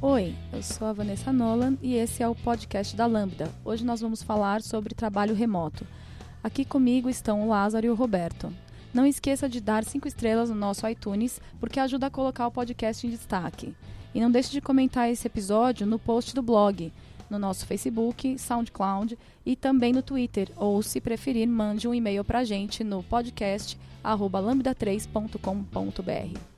Oi, eu sou a Vanessa Nolan e esse é o podcast da Lambda. Hoje nós vamos falar sobre trabalho remoto. Aqui comigo estão o Lázaro e o Roberto. Não esqueça de dar cinco estrelas no nosso iTunes, porque ajuda a colocar o podcast em destaque. E não deixe de comentar esse episódio no post do blog, no nosso Facebook, SoundCloud e também no Twitter, ou se preferir, mande um e-mail para a gente no podcast@lambda3.com.br.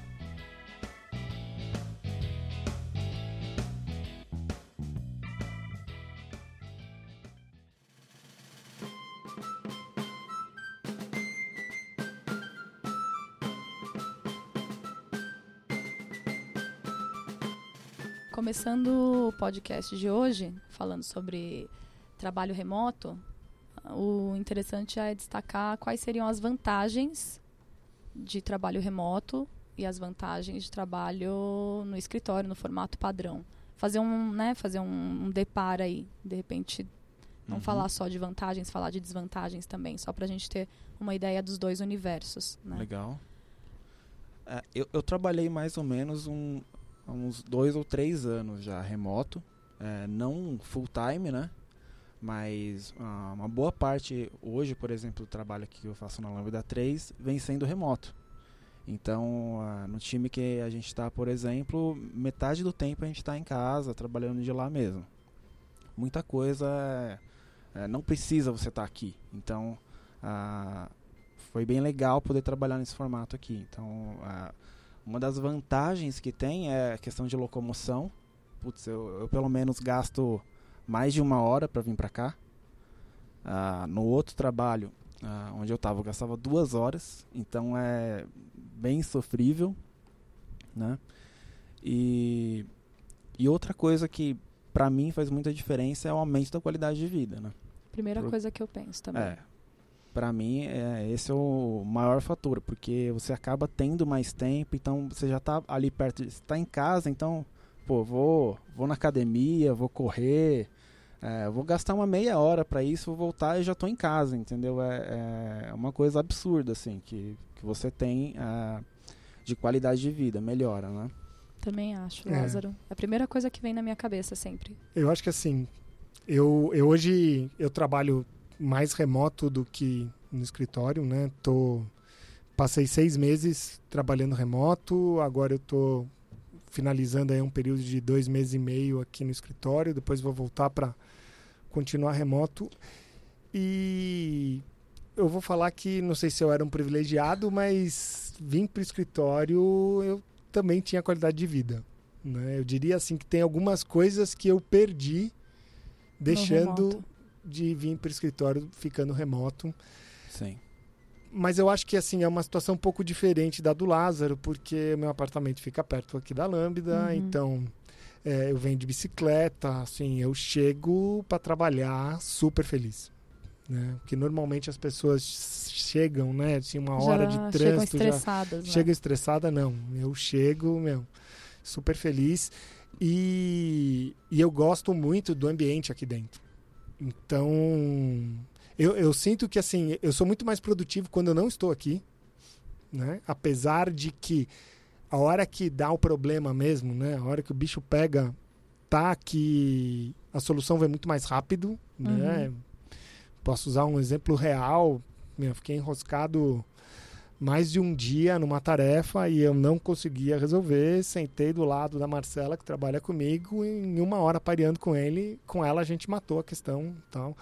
Começando o podcast de hoje, falando sobre trabalho remoto, o interessante é destacar quais seriam as vantagens de trabalho remoto e as vantagens de trabalho no escritório, no formato padrão. Fazer um, né, fazer um, um deparo aí, de repente não Uhum. falar só de vantagens, falar de desvantagens também, só para a gente ter uma ideia dos dois universos. Né? Legal. É, eu, eu trabalhei mais ou menos um, há uns dois ou três anos já remoto, é, não full time, né? Mas ah, uma boa parte hoje, por exemplo, do trabalho que eu faço na Lambda 3 vem sendo remoto. Então, ah, no time que a gente está, por exemplo, metade do tempo a gente está em casa, trabalhando de lá mesmo. Muita coisa é, é, não precisa você estar aqui. Então, ah, foi bem legal poder trabalhar nesse formato aqui. Então, ah, uma das vantagens que tem é a questão de locomoção. Putz, eu, eu pelo menos gasto mais de uma hora para vir para cá. Ah, no outro trabalho, ah, onde eu estava, eu gastava duas horas. Então é bem sofrível, né? E, e outra coisa que para mim faz muita diferença é o aumento da qualidade de vida, né? Primeira Pro- coisa que eu penso também. É. Pra mim, é, esse é o maior fator, porque você acaba tendo mais tempo, então você já tá ali perto, você tá em casa, então, pô, vou, vou na academia, vou correr, é, vou gastar uma meia hora pra isso, vou voltar e já tô em casa, entendeu? É, é uma coisa absurda, assim, que, que você tem é, de qualidade de vida, melhora, né? Também acho, É. Lázaro. É a primeira coisa que vem na minha cabeça sempre. Eu acho que assim, eu, eu hoje eu trabalho mais remoto do que no escritório, né? Tô, passei seis meses trabalhando remoto, agora eu tô finalizando aí um período de dois meses e meio aqui no escritório, depois vou voltar para continuar remoto. E eu vou falar que não sei se eu era um privilegiado, mas vim para o escritório eu também tinha qualidade de vida. Né? Eu diria assim que tem algumas coisas que eu perdi deixando. De vir para o escritório ficando remoto. Sim. Mas eu acho que assim é uma situação um pouco diferente da do Lázaro, porque meu apartamento fica perto aqui da Lambda, Uhum. então é, eu venho de bicicleta, assim, eu chego para trabalhar super feliz. Né? Porque normalmente as pessoas chegam, né? Assim, uma hora já de chegam trânsito, já estressadas, né? chega estressada, não. Eu chego, meu, super feliz. E, e eu gosto muito do ambiente aqui dentro. Então, eu, eu sinto que, assim, eu sou muito mais produtivo quando eu não estou aqui, né? Apesar de que a hora que dá o problema mesmo, né? A hora que o bicho pega, tá que a solução vem muito mais rápido, né? Posso usar um exemplo real. Meu, fiquei enroscado mais de um dia numa tarefa e eu não conseguia resolver. Sentei do lado da Marcela, que trabalha comigo, e em uma hora pareando com ele, com ela a gente matou a questão tal.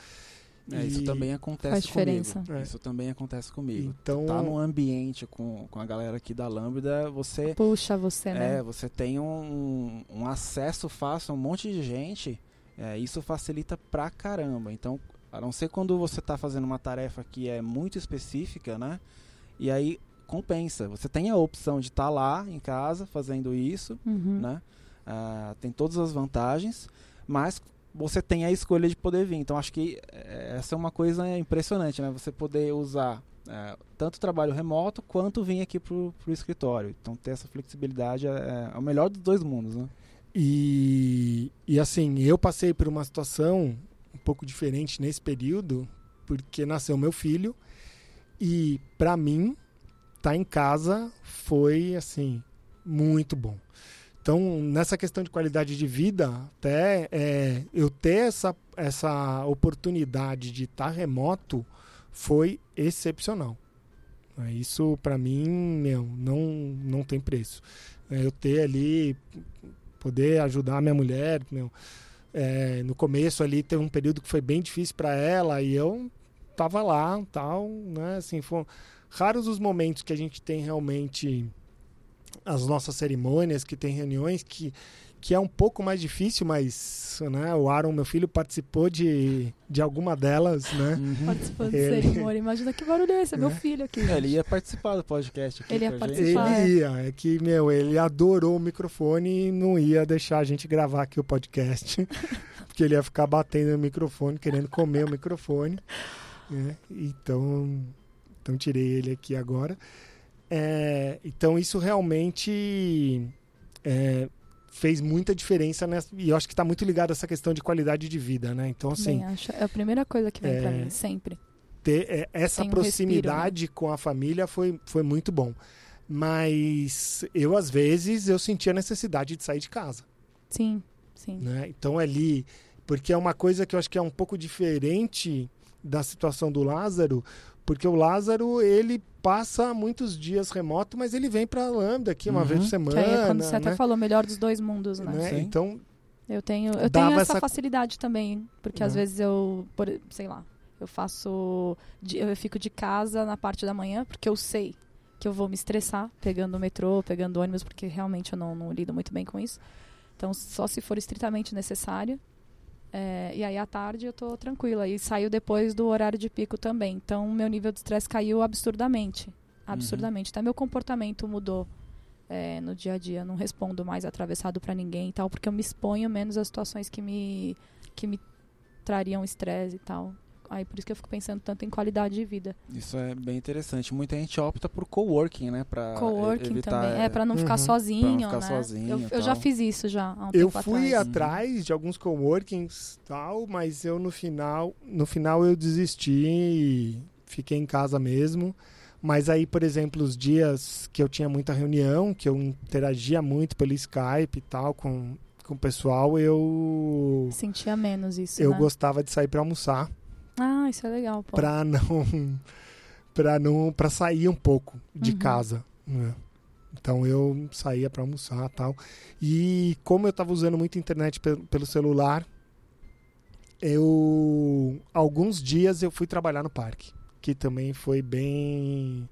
É, isso E- também acontece Faz diferença. comigo. É. Isso também acontece comigo. Então, tá num ambiente com, com a galera aqui da Lambda, você Puxa você, né? é, você tem um, um acesso fácil a um monte de gente. é, isso facilita pra caramba. Então, a não ser quando você tá fazendo uma tarefa que é muito específica, né? E aí compensa. Você tem a opção de estar lá em casa fazendo isso, Uhum. né? Ah, tem todas as vantagens, mas você tem a escolha de poder vir. Então acho que é, essa é uma coisa impressionante, né? Você poder usar é, tanto trabalho remoto quanto vir aqui para o escritório. Então ter essa flexibilidade é, é, o melhor dos dois mundos, né? E, e assim, eu passei por uma situação um pouco diferente nesse período, porque nasceu meu filho e para mim tá em casa foi assim muito bom. Então, nessa questão de qualidade de vida, até é, eu ter essa, essa oportunidade de estar tá remoto foi excepcional. É, isso, para mim, meu, não, não tem preço. É, eu ter ali, poder ajudar minha mulher, meu, é, no começo ali teve um período que foi bem difícil para ela e eu tava lá, tal, né? Assim, foram raros os momentos que a gente tem realmente as nossas cerimônias, que tem reuniões que que é um pouco mais difícil, mas né, o Aaron, meu filho, participou de, de alguma delas, né? Uhum. Participou de ele... cerimônia. Imagina que barulho é esse, é meu é. filho aqui. É, ele ia participar do podcast aqui. Ele ia participar. Ele é. ia, é que, meu, ele adorou o microfone e não ia deixar a gente gravar aqui o podcast. porque ele ia ficar batendo no microfone, querendo comer o microfone. Né? Então, então tirei ele aqui agora. É, então isso realmente é, fez muita diferença nessa, e eu acho que está muito ligado a essa questão de qualidade de vida, né? Então assim, acho, é a primeira coisa que vem é, para mim sempre. Ter é, essa Tem proximidade um respiro, né? com a família foi, foi muito bom, mas eu às vezes eu sentia a necessidade de sair de casa. Sim, sim. Né? Então ali, porque é uma coisa que eu acho que é um pouco diferente da situação do Lázaro, porque o Lázaro, ele passa muitos dias remoto, mas ele vem para a Lambda aqui uma uhum. vez por semana. Que aí é quando você né? até falou, melhor dos dois mundos, né? né? Então. Eu tenho, eu tenho essa, essa, facilidade também, porque às uhum. vezes eu, por, sei lá, eu faço. Eu fico de casa na parte da manhã, porque eu sei que eu vou me estressar pegando o metrô, pegando ônibus, porque realmente eu não, não lido muito bem com isso. Então, só se for estritamente necessário. É, e aí à tarde eu tô tranquila. E saiu depois do horário de pico também. Então meu nível de estresse caiu absurdamente. Absurdamente. Uhum. Até meu comportamento mudou é, no dia a dia. Não respondo mais atravessado para ninguém e tal, porque eu me exponho menos às situações que me, que me trariam estresse e tal. Aí por isso que eu fico pensando tanto em qualidade de vida. Isso é bem interessante. Muita gente opta por coworking, né, para coworking evitar, também. É para não ficar uhum. sozinho, não ficar né? Sozinho, eu, eu já fiz isso já. Um eu fui atrás. atrás de alguns coworkings tal, mas eu no final, no final eu desisti e fiquei em casa mesmo. Mas aí, por exemplo, os dias que eu tinha muita reunião, que eu interagia muito pelo Skype e tal com, com o pessoal, eu sentia menos isso. Eu né? gostava de sair para almoçar. Ah, isso é legal. Pô. Pra não. para não. para sair um pouco de uhum. casa. Né? Então eu saía para almoçar tal. E como eu estava usando muito internet pelo, pelo celular, eu. Alguns dias eu fui trabalhar no parque. Que também foi bem.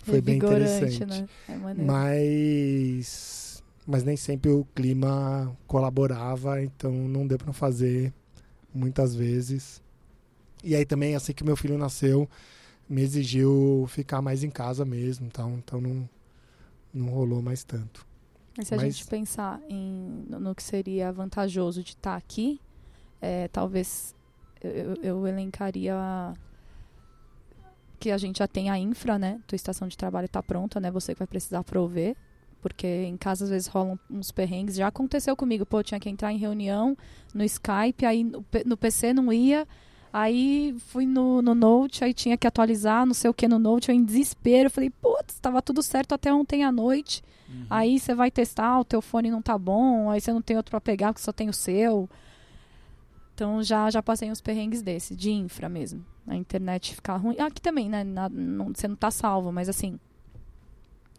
Foi bem interessante. Né? É mas. Mas nem sempre o clima colaborava, então não deu para fazer muitas vezes. E aí também, assim que meu filho nasceu, me exigiu ficar mais em casa mesmo, então, então não, não rolou mais tanto. Mas se a Mas... gente pensar em, no que seria vantajoso de estar tá aqui, é, talvez eu, eu, elencaria que a gente já tem a infra, né? Tua estação de trabalho está pronta, né? Você que vai precisar prover. Porque em casa às vezes rolam uns perrengues. Já aconteceu comigo. Pô, eu tinha que entrar em reunião no Skype, aí no, no PC não ia. Aí fui no, no Note, aí tinha que atualizar, não sei o que no Note, eu em desespero. Falei, putz, estava tudo certo até ontem à noite. Uhum. Aí você vai testar, o teu fone não tá bom, aí você não tem outro para pegar, porque só tem o seu. Então já, já passei uns perrengues desse, de infra mesmo. A internet ficar ruim. Aqui também, né? Na, não, você não tá salvo, mas assim.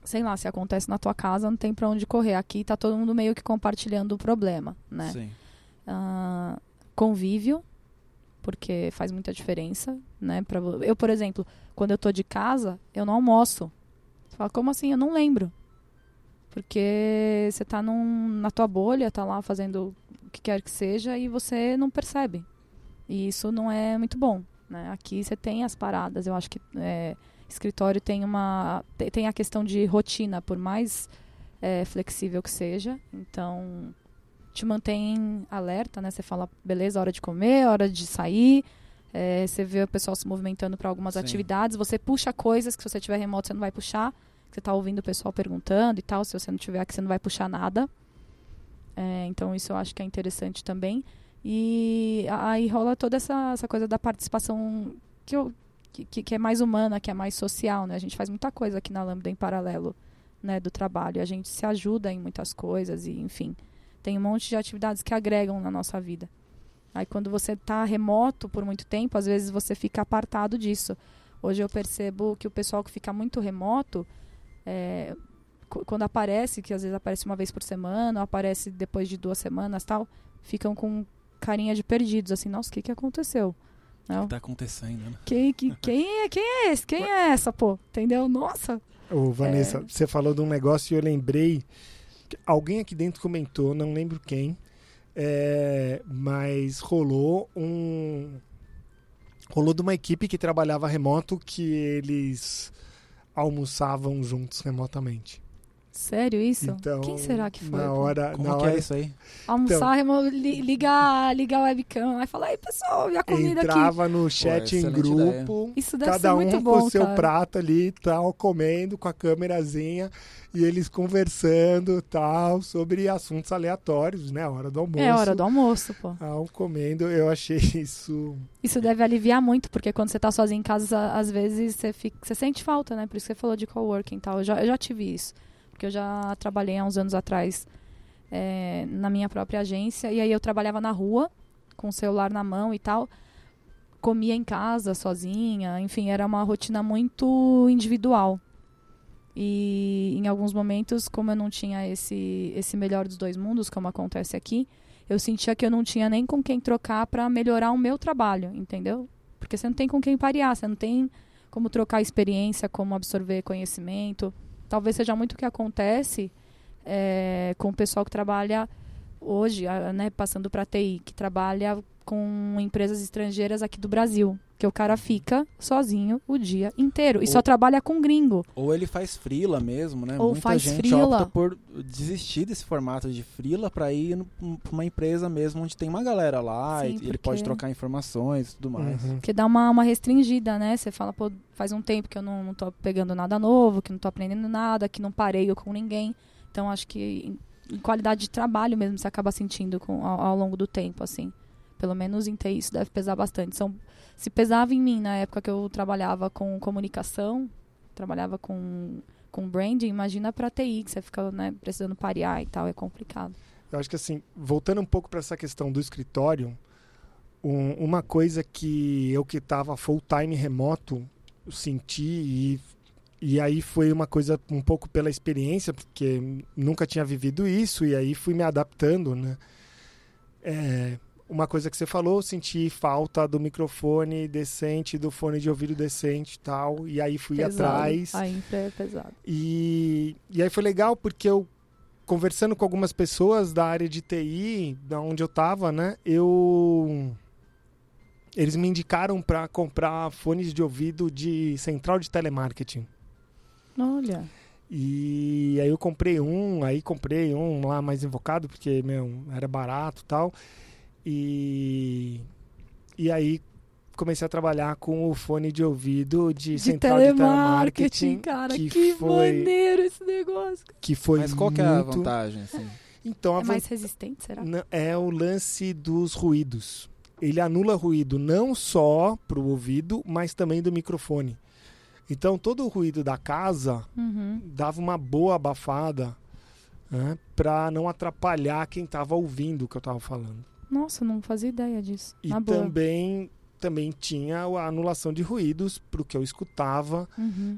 Sei lá, se acontece na tua casa, não tem pra onde correr. Aqui tá todo mundo meio que compartilhando o problema, né? Sim. Uh, convívio, porque faz muita diferença, né? Pra, eu, por exemplo, quando eu tô de casa, eu não almoço. Você fala, como assim? Eu não lembro. Porque você tá num, na tua bolha, tá lá fazendo o que quer que seja e você não percebe. E isso não é muito bom. Né? Aqui você tem as paradas. Eu acho que é, escritório tem uma tem a questão de rotina, por mais é, flexível que seja. Então te mantém alerta, né? Você fala, beleza, hora de comer, hora de sair. É, você vê o pessoal se movimentando para algumas Sim. atividades. Você puxa coisas que se você tiver remoto você não vai puxar. Você está ouvindo o pessoal perguntando e tal. Se você não tiver aqui, você não vai puxar nada. É, então isso eu acho que é interessante também. E aí rola toda essa, essa coisa da participação que, eu, que- que é mais humana, que é mais social, né? A gente faz muita coisa aqui na Lambda em paralelo, né, do trabalho. A gente se ajuda em muitas coisas e, enfim, tem um monte de atividades que agregam na nossa vida. Aí quando você está remoto por muito tempo, às vezes você fica apartado disso. Hoje eu percebo que o pessoal que fica muito remoto, é, qu- quando aparece, que às vezes aparece uma vez por semana, ou aparece depois de duas semanas tal, ficam com carinha de perdidos, assim, nossa, o que, que aconteceu? O Não? que tá acontecendo, né? Quem, que- quem, é, quem é esse? Quem é essa, pô? Entendeu? Nossa. Ô, Vanessa, É. você falou de um negócio e eu lembrei. Alguém aqui dentro comentou, não lembro quem, é, mas rolou um. Rolou de uma equipe que trabalhava remoto que eles almoçavam juntos remotamente. Sério isso? Então, Quem será que foi? Na pô? hora, Como na que hora é isso aí? Almoçar, li- ligar, ligar a webcam. Aí fala, aí pessoal, e a comida aqui? entrava no chat em excelente grupo, Isso deve ser cada um com o seu cara. prato ali, tal, comendo com a câmerazinha e eles conversando, tal, sobre assuntos aleatórios, né? A hora do almoço. É hora do almoço, pô. Tal, comendo, eu achei isso. Isso deve aliviar muito, porque quando você tá sozinho em casa, às vezes você, fica, você sente falta, né? Por isso que você falou de coworking e tal. Eu já, eu já tive isso. Porque eu já trabalhei há uns anos atrás é, na minha própria agência. E aí eu trabalhava na rua, com o celular na mão e tal. Comia em casa, sozinha. Enfim, era uma rotina muito individual. E em alguns momentos, como eu não tinha esse, esse melhor dos dois mundos, como acontece aqui, eu sentia que eu não tinha nem com quem trocar para melhorar o meu trabalho, entendeu? Porque você não tem com quem parear, você não tem como trocar experiência, como absorver conhecimento. Talvez seja muito o que acontece é, com o pessoal que trabalha hoje, né, passando para TI, que trabalha com empresas estrangeiras aqui do Brasil, que o cara fica sozinho o dia inteiro e só Ou- trabalha com gringo. Ou ele faz frila mesmo, né? Ou Muita faz gente freela. opta por desistir desse formato de frila para ir pra uma empresa mesmo onde tem uma galera lá Sim, e ele porque- pode trocar informações e tudo mais. Uhum. Porque dá uma, uma restringida, né? Você fala, pô, faz um tempo que eu não, não tô pegando nada novo, que não tô aprendendo nada, que não pareio com ninguém. Então, acho que em, em qualidade de trabalho mesmo você acaba sentindo com, ao, ao longo do tempo, assim. Pelo menos em TI isso deve pesar bastante. São, se pesava em mim na época que eu trabalhava com comunicação, trabalhava com, com branding, imagina pra TI, que você fica né, precisando parear e tal, é complicado. Eu acho que assim, voltando um pouco para essa questão do escritório, um- uma coisa que eu que estava full time remoto senti e, e aí foi uma coisa um pouco pela experiência, porque nunca tinha vivido isso e aí fui me adaptando, né? É, uma coisa que você falou, senti falta do microfone decente, do fone de ouvido decente e tal, e aí fui Pesado. atrás. Aí é pesado. E, e aí foi legal porque eu, conversando com algumas pessoas da área de TI, da onde eu estava, né? Eu. Eles me indicaram para comprar fones de ouvido de central de telemarketing. Olha, E aí eu comprei um, aí comprei um lá mais invocado, porque, meu, era barato e tal. E, e aí comecei a trabalhar com o fone de ouvido de, de central de telemarketing, telemarketing. cara, que que, foi- maneiro esse negócio. Que foi Mas qual que é a muito- vantagem? Assim? Então, a É mais resistente, será? Não, É o lance dos ruídos. Ele anula ruído não só para o ouvido, mas também do microfone. Então, todo o ruído da casa Uhum. dava uma boa abafada né, para não atrapalhar quem estava ouvindo o que eu estava falando. Nossa, não fazia ideia disso. E Na boa. também, também tinha a anulação de ruídos para o que eu escutava, Uhum.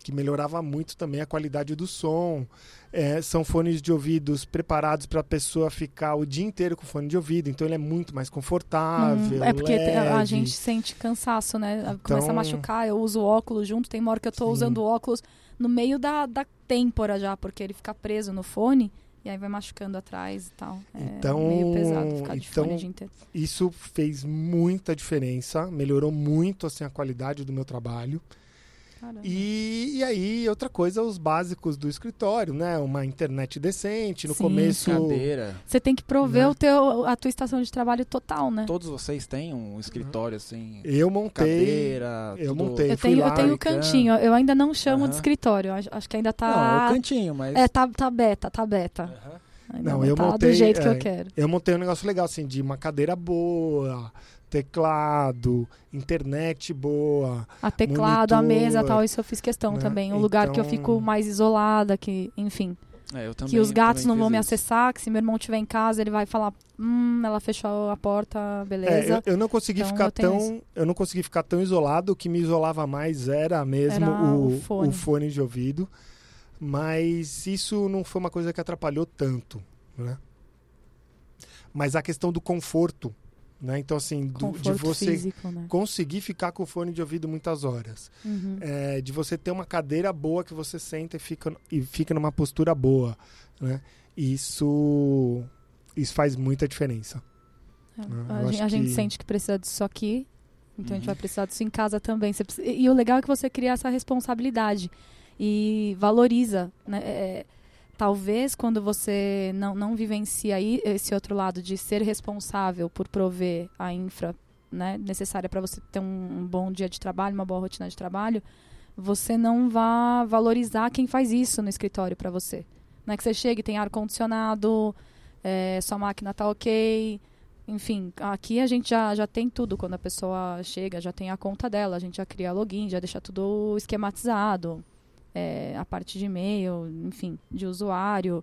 que melhorava muito também a qualidade do som. É, são fones de ouvidos preparados para a pessoa ficar o dia inteiro com fone de ouvido, então ele é muito mais confortável. Hum, é porque te- a gente sente cansaço, né? Começa Então- a machucar, eu uso óculos junto, tem uma hora que eu Sim. usando óculos no meio da, da têmpora já, porque ele fica preso no fone e aí vai machucando atrás e tal. É Então- meio pesado ficar de então- fone o dia inteiro. Isso fez muita diferença, melhorou muito assim a qualidade do meu trabalho. E, e aí, outra coisa, os básicos do escritório, né? Uma internet decente, no Sim. começo. Cadeira. Você tem que prover Né? o teu, a tua estação de trabalho total, né? Todos vocês têm um escritório assim, Eu montei. cadeira, eu tudo- montei. Eu tenho, eu tenho um cantinho, eu ainda não chamo de Aham. escritório, acho, que ainda Não, é o tá. cantinho, mas É, tá, tá beta, tá beta. Ainda Não, não, eu tá montei, do jeito que é, eu quero. Eu montei um negócio legal, assim, de uma cadeira boa, teclado, internet boa. A teclado, a monitor, mesa tal, isso eu fiz questão né? também. Um lugar que eu Então- fico mais isolada, que, enfim. É, eu também, que os gatos também não vão me isso. acessar, que se meu irmão estiver em casa, ele vai falar, hum, ela fechou a porta, É, beleza. eu, eu não consegui Então, ficar eu tão. Eu não consegui ficar tão isolado. O que me isolava mais era mesmo Era o, o fone. o fone de ouvido. Mas isso não foi uma coisa que atrapalhou tanto, né? Mas a questão do conforto, né? Então, assim, do- de você físico, né? conseguir ficar com o fone de ouvido muitas horas. Uhum. É, de você ter uma cadeira boa que você senta e fica, e fica numa postura boa, né? Isso, isso faz muita diferença. É, eu a, gente, a gente que- sente que precisa disso aqui, então a gente Uhum. vai precisar disso em casa também. Precisa- e o legal é que você cria essa responsabilidade e valoriza, né? É, talvez quando você não, não vivencia esse outro lado de ser responsável por prover a infra né, necessária para você ter um, um bom dia de trabalho, uma boa rotina de trabalho, você não vai valorizar quem faz isso no escritório para você. Não é que você chega e tem ar-condicionado, é, sua máquina tá ok, enfim, aqui a gente já, já tem tudo quando a pessoa chega, já tem a conta dela, a gente já cria login, já deixa tudo esquematizado. É, a parte de e-mail, enfim, de usuário.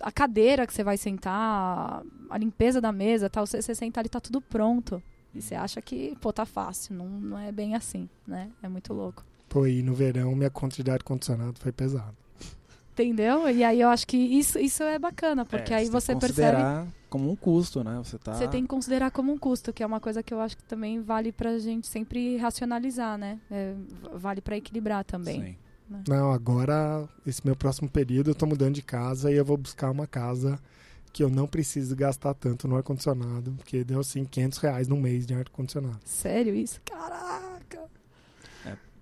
A cadeira que você vai sentar, a limpeza da mesa, tal, você, você senta ali, tá tudo pronto. E você acha que, pô, tá fácil. Não, não é bem assim, né? É muito louco. Pô, e no verão minha conta de ar-condicionado foi pesada. Entendeu? E aí eu acho que isso, isso é bacana, É, porque aí tem você que percebe. como um custo, né? Você tá Você tem que considerar como um custo, que é uma coisa que eu acho que também vale pra gente sempre racionalizar, né? É, vale pra equilibrar também. Sim. Não, agora, esse meu próximo período, eu tô mudando de casa e eu vou buscar uma casa que eu não preciso gastar tanto no ar-condicionado, porque deu assim 500 reais no mês de ar-condicionado. Sério isso? Caraca!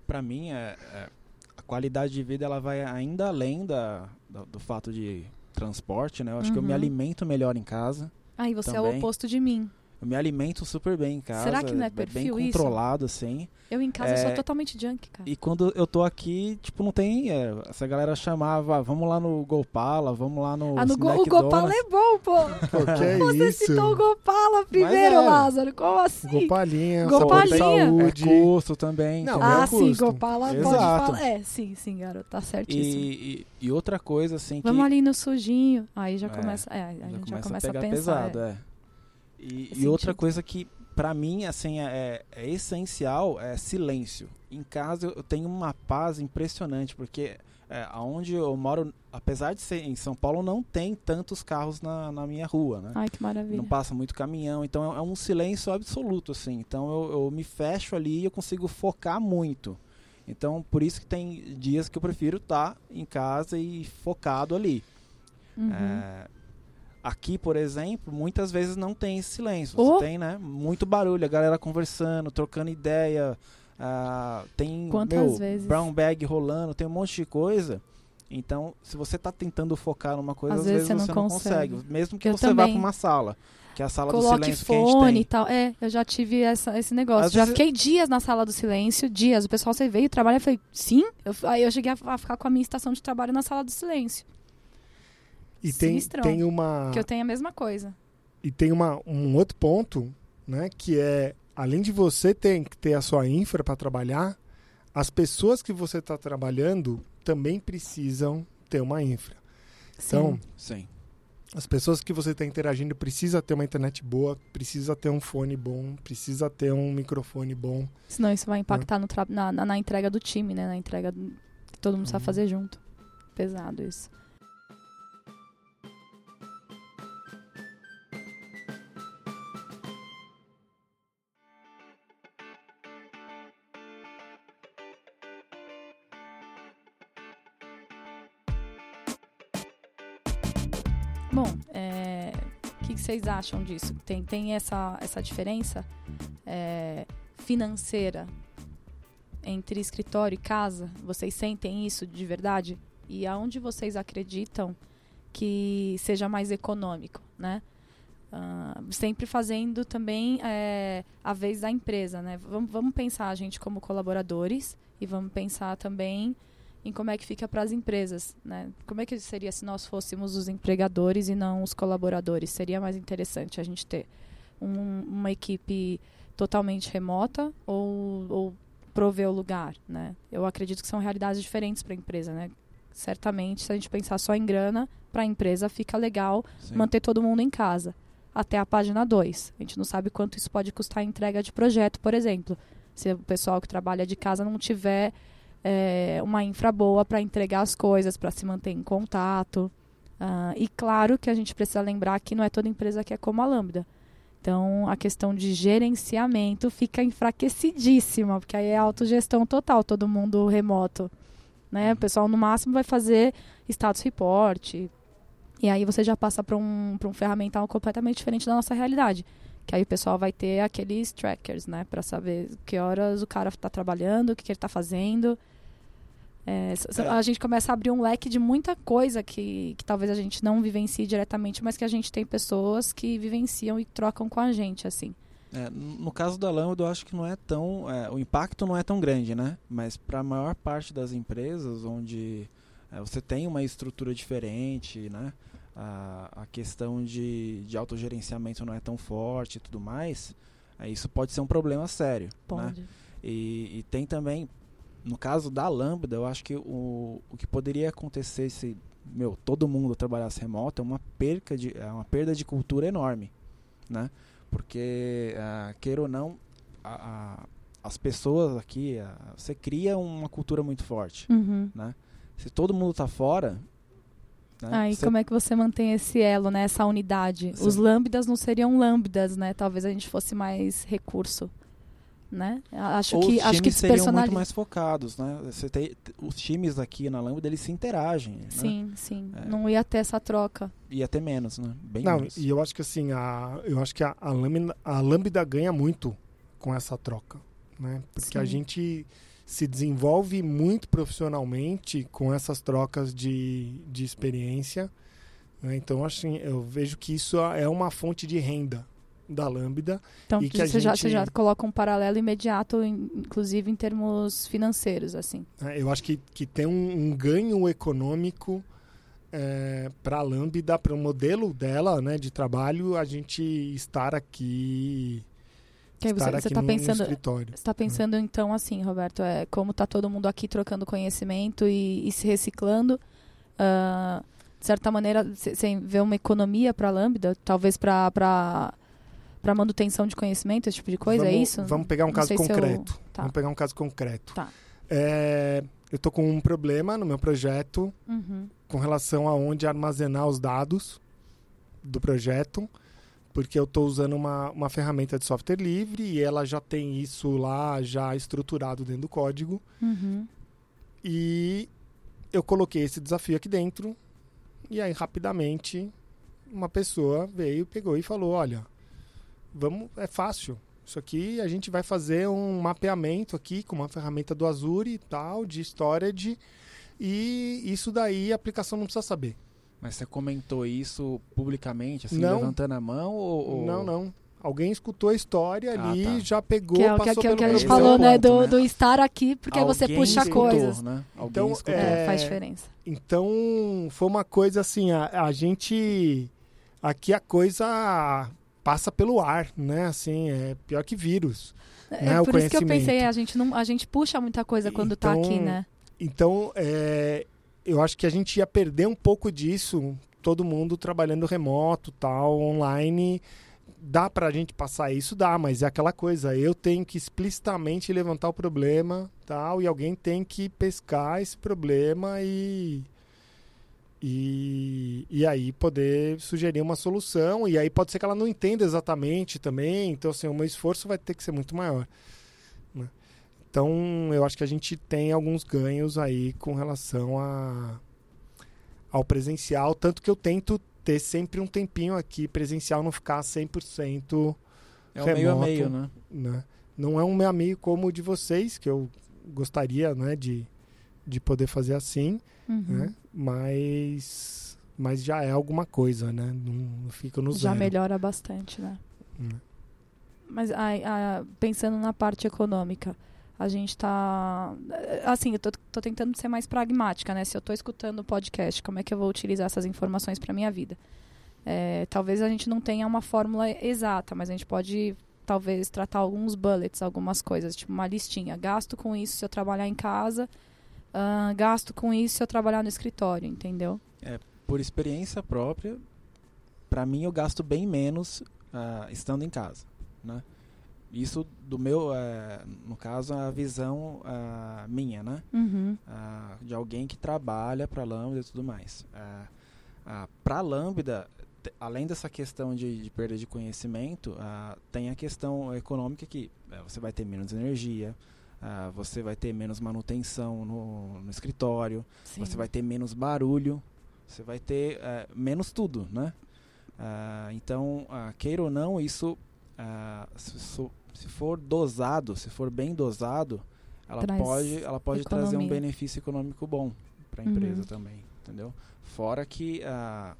Pra mim, é, é, a qualidade de vida ela vai ainda além da, da- do fato de transporte, né? Eu acho que eu me Uhum. alimento melhor em casa. Aí você é o Também. oposto de mim. Eu me alimento super bem em casa. Será que não é bem perfil isso? controlado, assim. Eu em casa sou É, totalmente junk, cara. E quando eu tô aqui, tipo, não tem. é, essa galera chamava, "Ah, vamos lá no Gopala, vamos lá no. ah, no Go- o Gopala Donuts." é bom, pô! Pô, que é Você isso? citou o Gopala primeiro, é. Lázaro. Como assim? Gopalinha, Gopalinha. saúde, É custo também. Não, é ah, o sim. Gopala pode Exato. falar. É, sim, sim, garoto. Tá certíssimo. E, e, e outra coisa, assim, Vamos que ali no sujinho. Aí já É, começa. É, a já gente já começa começa a a, pegar pensar. pesado, é. É. E, e outra coisa que, pra mim, assim, é, é essencial é silêncio. Em casa eu- tenho uma paz impressionante, porque é, aonde eu moro, apesar de ser em São Paulo, não tem tantos carros na, na minha rua, né? Ai, que maravilha. Não passa muito caminhão, então é, é um silêncio absoluto, assim. Então eu, eu me fecho ali e eu consigo focar muito. Então, por isso que tem dias que eu prefiro estar em casa e focado ali. Uhum. É, aqui, por exemplo, muitas vezes não tem esse silêncio. Oh! Tem, né? Muito barulho, a galera conversando, trocando ideia. ah, tem Quantas meu, vezes? brown bag rolando, tem um monte de coisa. Então, se você está tentando focar numa coisa, Às às, vezes vezes você não não consegue. consegue. Mesmo que Eu você vá também. para uma sala, que é a sala do Coloque silêncio que a gente fone e tal. É, eu já tive essa, esse negócio. Às já vezes- fiquei dias na sala do silêncio, dias. O pessoal, você veio trabalhar? Eu falei, sim. Eu, aí eu cheguei a, a ficar com a minha estação de trabalho na sala do silêncio. E tem, Sinistrão. tem uma Que eu tenho a mesma coisa. e tem uma, um outro ponto, né, que é além de você ter que ter a sua infra para trabalhar, as pessoas que você está trabalhando também precisam ter uma infra. Então, Sim. Sim. as pessoas que você está interagindo precisa ter uma internet boa, precisa ter um fone bom, precisa ter um microfone bom. Senão isso vai impactar no tra- na, na, na entrega do time, né? Na entrega do- que todo mundo sabe Uhum. fazer junto. Pesado isso. Vocês acham disso? Tem, tem essa, essa diferença é, financeira entre escritório e casa? Vocês sentem isso de verdade? E aonde vocês acreditam que seja mais econômico, né? Uh, sempre fazendo também é, a vez da empresa, né? Vamos, vamos pensar a gente como colaboradores e vamos pensar também em como é que fica para as empresas, né? Como é que seria se nós fôssemos os empregadores e não os colaboradores? Seria mais interessante a gente ter um, uma equipe totalmente remota ou, ou prover o lugar, né? Eu acredito que são realidades diferentes para a empresa, né? Certamente, se a gente pensar só em grana, para a empresa fica legal Sim. manter todo mundo em casa até a página 2. A gente não sabe quanto isso pode custar a entrega de projeto, por exemplo. Se o pessoal que trabalha de casa não tiver é, uma infra boa para entregar as coisas, para se manter em contato. Uh, e claro que a gente precisa lembrar que não é toda empresa que é como a Lambda. Então, a questão de gerenciamento fica enfraquecidíssima, porque aí é autogestão total, todo mundo remoto. Né? O pessoal, no máximo, vai fazer status report, e aí você já passa para um, um ferramental completamente diferente da nossa realidade. Que aí o pessoal vai ter aqueles trackers, né? Para saber que horas o cara está trabalhando, o que, que ele está fazendo. É, é. A gente começa a abrir um leque de muita coisa que, que talvez a gente não vivencie diretamente, mas que a gente tem pessoas que vivenciam e trocam com a gente, assim. É, no caso da Lambda, eu acho que não é tão. É, o impacto não é tão grande, né? Mas para a maior parte das empresas onde é, você tem uma estrutura diferente, né? a, a questão de, de autogerenciamento não é tão forte e tudo mais, é, isso pode ser um problema sério. Né? Pode. Né? E, e, tem também, no caso da Lambda, eu acho que o, o que poderia acontecer se meu, todo mundo trabalhasse remoto é uma, perca de, é uma perda de cultura enorme. Né? Porque, uh, queira ou não, a, a, as pessoas aqui, uh, você cria uma cultura muito forte. Uhum. Né? Se todo mundo está fora, né? Ah, e como é que você mantém esse elo, né? Essa unidade? Os lambdas não seriam lambdas, né? Talvez a gente fosse mais recurso. Né? Acho Ou que os acho que seriam muito mais focados, né? Você tem, os times aqui na Lambda eles se interagem. Né? Sim, né? sim. É. Não ia ter essa troca. Ia ter menos, né? Bem Não, menos. e eu acho que assim, a, eu acho que a, a, Lambda, a Lambda ganha muito com essa troca, né? Porque sim. a gente se desenvolve muito profissionalmente com essas trocas de, de experiência. Né? Então, assim, eu vejo que isso é uma fonte de renda da Lambda. Então, e que você, gente... já, você já coloca um paralelo imediato, inclusive em termos financeiros, assim. É, eu acho que, que tem um, um ganho econômico é, para a Lambda, para o modelo dela né, de trabalho, a gente estar aqui que você, você tá pensando, Você está pensando então assim, Roberto, é como está todo mundo aqui trocando conhecimento e, e se reciclando. Uh, de certa maneira, você vê uma economia para a Lambda, talvez para para manutenção de conhecimento, esse tipo de coisa, é vamos, é isso? Vamos pegar um caso concreto. Eu... Tá. Vamos pegar um caso concreto. Tá. É, eu estou com um problema no meu projeto uhum. com relação a onde armazenar os dados do projeto porque eu estou usando uma, uma ferramenta de software livre e ela já tem isso lá já estruturado dentro do código. Uhum. E eu coloquei esse desafio aqui dentro e aí rapidamente uma pessoa veio, pegou e falou, olha, vamos, é fácil. Isso aqui a gente vai fazer um mapeamento aqui com uma ferramenta do Azure e tal, de storage, e isso daí a aplicação não precisa saber. Mas você comentou isso publicamente, assim, não. levantando a mão? Ou, Não, não. Alguém escutou a história ah, ali, tá. já pegou, que é, passou que, que, que a gente falou, né, do, né? do estar aqui, porque Alguém você puxa escutou, coisas. Né? então, é, faz diferença. Então, foi uma coisa assim, a, a gente... Aqui a coisa passa pelo ar, né? Assim, é pior que vírus. É, né? por isso que eu pensei, a gente, não, a gente puxa muita coisa quando está aqui, então, né? Então, é, eu acho que a gente ia perder um pouco disso, todo mundo trabalhando remoto, tal, online. Dá para a gente passar isso? Dá, mas é aquela coisa, eu tenho que explicitamente levantar o problema, tal, e alguém tem que pescar esse problema e e, e aí poder sugerir uma solução, e aí pode ser que ela não entenda exatamente também, então assim, o meu esforço vai ter que ser muito maior. Né? Então, eu acho que a gente tem alguns ganhos aí com relação a, ao presencial, tanto que eu tento ter sempre um tempinho aqui presencial, não ficar 100% é um remoto. meio a meio, né? né? Não é um meio a meio como o de vocês, que eu gostaria, né, de, de poder fazer assim, Uhum. né? Mas, mas já é alguma coisa, né? Não, não fica no Já zero. melhora bastante, né? Hum. Mas ai, ah, pensando na parte econômica, a gente tá. Assim, eu tô, tô tentando ser mais pragmática, né? Se eu tô escutando o podcast, como é que eu vou utilizar essas informações para minha vida? É, talvez a gente não tenha uma fórmula exata, mas a gente pode talvez tratar alguns bullets, algumas coisas, tipo uma listinha. Gasto com isso se eu trabalhar em casa, ah, gasto com isso se eu trabalhar no escritório, entendeu? Por experiência própria, para mim eu gasto bem menos ah, estando em casa, né? Isso do meu, eh, no caso, a visão ah, minha, né? Uhum. de alguém que trabalha para a Lambda e tudo mais. Para a Lambda, além dessa questão de, de perda de conhecimento, tem a questão econômica que eh, você vai ter menos energia, ah, você vai ter menos manutenção no, no escritório, Sim. você vai ter menos barulho, você vai ter eh, menos tudo, né? Ah, então, ah, queira ou não, isso, ah, se, se for dosado, se for bem dosado, ela Traz pode, ela pode trazer um benefício econômico bom para a Uhum. empresa também, entendeu? Fora que a,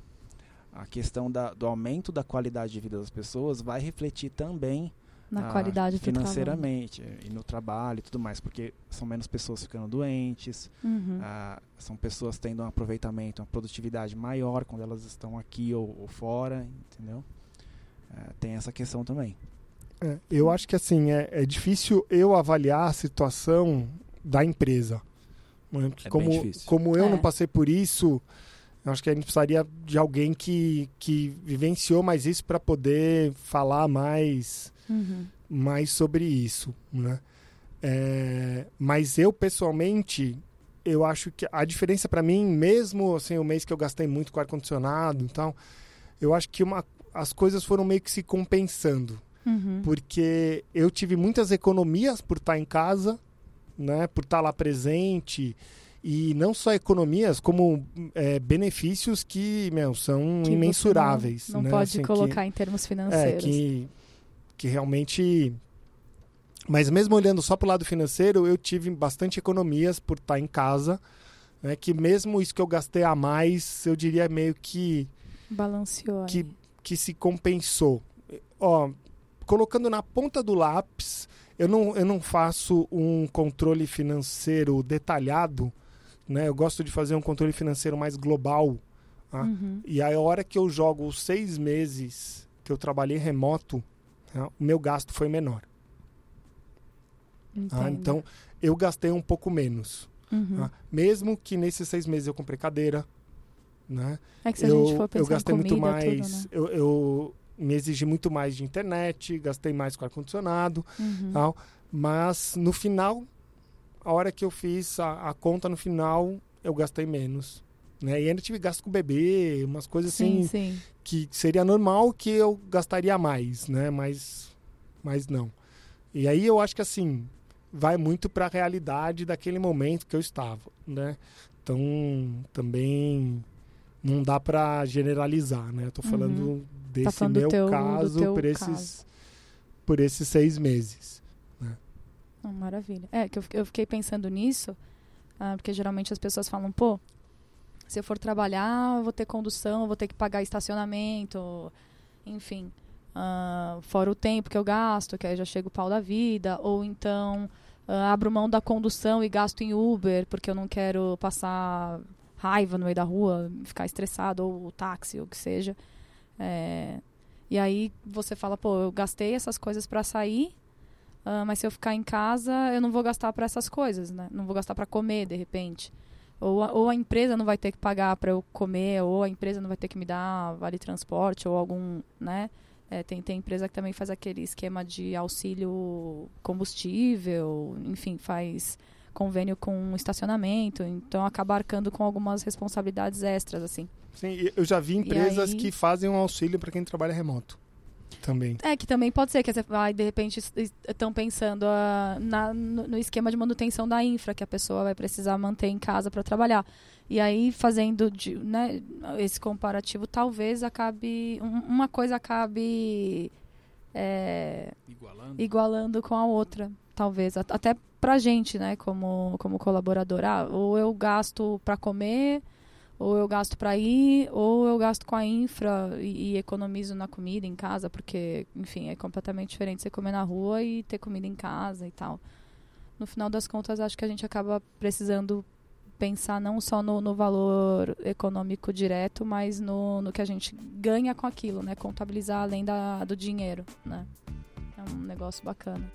a questão da, do aumento da qualidade de vida das pessoas vai refletir também na ah, qualidade do trabalho. financeiramente e no trabalho e tudo mais, porque são menos pessoas ficando doentes, Uhum. ah, são pessoas tendo um aproveitamento, uma produtividade maior quando elas estão aqui ou, ou fora, entendeu? Ah, tem essa questão também. É, eu acho que assim, é, é difícil eu avaliar a situação da empresa. Porque É como, como eu É. não passei por isso, eu acho que a gente precisaria de alguém que, que vivenciou mais isso para poder falar mais, Uhum. mais sobre isso. Né? É, mas eu, pessoalmente, eu acho que a diferença para mim, mesmo assim, o mês que eu gastei muito com ar-condicionado e tal, eu acho que uma, as coisas foram meio que se compensando Uhum. porque eu tive muitas economias por estar em casa, né, por estar lá presente e não só economias como é, benefícios que meu, são Que imensuráveis, Não, não né, pode assim, que- colocar em termos é, financeiros. que, que realmente. Mas mesmo olhando só para o lado financeiro, eu tive bastante economias por estar em casa. Né, que mesmo isso que eu gastei a mais, eu diria meio que, Balanceou. que, que se compensou. Ó, colocando na ponta do lápis, eu não, eu não faço um controle financeiro detalhado. Né, eu gosto de fazer um controle financeiro mais global. tá? Uhum. E aí, a hora que eu jogo os seis meses que eu trabalhei remoto, né, o meu gasto foi menor. tá? Então, eu gastei um pouco menos. Uhum. tá? Mesmo que nesses seis meses eu comprei cadeira, né? É que se a eu, gente for pensar eu gastei em muito comida, mais. tudo, né? eu, eu me exigi muito mais de internet, gastei mais com ar-condicionado Uhum. tal. Mas no final, a hora que eu fiz a, a conta no final, eu gastei menos. Né? E ainda tive gasto com bebê, umas coisas assim Sim, sim. que seria normal que eu gastaria mais, né? Mas, mas não. E aí eu acho que assim vai muito para a realidade daquele momento que eu estava, né? Então também não dá para generalizar, né? Eu tô falando desse falando do meu teu- caso por esses caso. por esses seis meses. Ah, maravilha. É, que eu, fiquei- pensando nisso, ah, porque geralmente as pessoas falam, pô, se eu for trabalhar, eu vou ter condução, vou ter que pagar estacionamento, enfim. ah, fora o tempo que eu gasto, que aí já chega o pau da vida, ou então abro mão da condução e gasto em Uber, porque eu não quero passar raiva no meio da rua, ficar estressado, ou táxi, ou o que seja. É, e aí você fala, pô, eu gastei essas coisas para sair, ah, mas se eu ficar em casa, eu não vou gastar para essas coisas, né? Não vou gastar para comer, de repente. Ou a, ou a empresa não vai ter que pagar para eu comer, ou a empresa não vai ter que me dar vale transporte, ou algum, né? É, tem, tem empresa que também faz aquele esquema de auxílio combustível, enfim, faz convênio com estacionamento, então acaba arcando com algumas responsabilidades extras, assim. Sim, eu já vi empresas aí- que fazem um auxílio para quem trabalha remoto. Também. É, que também pode ser que você vai, de repente, estão pensando ah, na- no, no esquema de manutenção da infra, que a pessoa vai precisar manter em casa para trabalhar. E aí, fazendo de- né, esse comparativo, talvez acabe. um- uma coisa acabe é, Igualando. igualando com a outra, talvez. At- Até pra gente, né, como, como colaborador. Ah, ou eu gasto para comer, ou eu gasto para ir, ou eu gasto com a infra e, e, economizo na comida em casa, porque, enfim, é completamente diferente você comer na rua e ter comida em casa e tal. No final das contas, acho que a gente acaba precisando pensar não só no, no valor econômico direto, mas no, no que a gente ganha com aquilo, né? Contabilizar além da, do dinheiro, né? É um negócio bacana.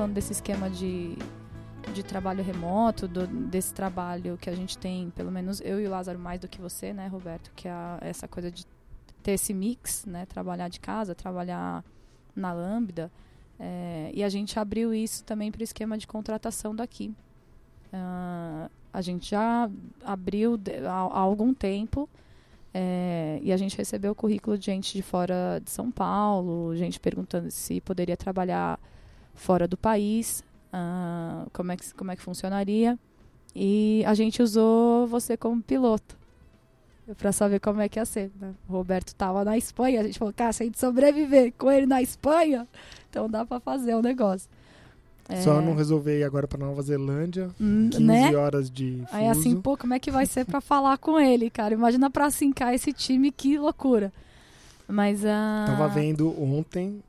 Falando desse esquema de, de trabalho remoto, do, desse trabalho que a gente tem, pelo menos eu e o Lázaro mais do que você, né, Roberto, que é essa coisa de ter esse mix, né, trabalhar de casa, trabalhar na Lambda, é, e a gente abriu isso também para o esquema de contratação daqui. Uh, a gente já abriu há, há, algum tempo é, e a gente recebeu o currículo de gente de fora de São Paulo, gente perguntando se poderia trabalhar fora do país, uh, como, é que, como é que funcionaria. E a gente usou você como piloto para saber como é que ia ser. Né? O Roberto estava na Espanha, a gente falou, cara, se a gente sobreviver com ele na Espanha, então dá para fazer o negócio. Só é... não resolver ir agora para Nova Zelândia, 15 hum, né? horas de fuso. Aí assim, pô, como é que vai ser para falar com ele, cara? Imagina para sincar esse time, que loucura. Mas uh... Tava vendo ontem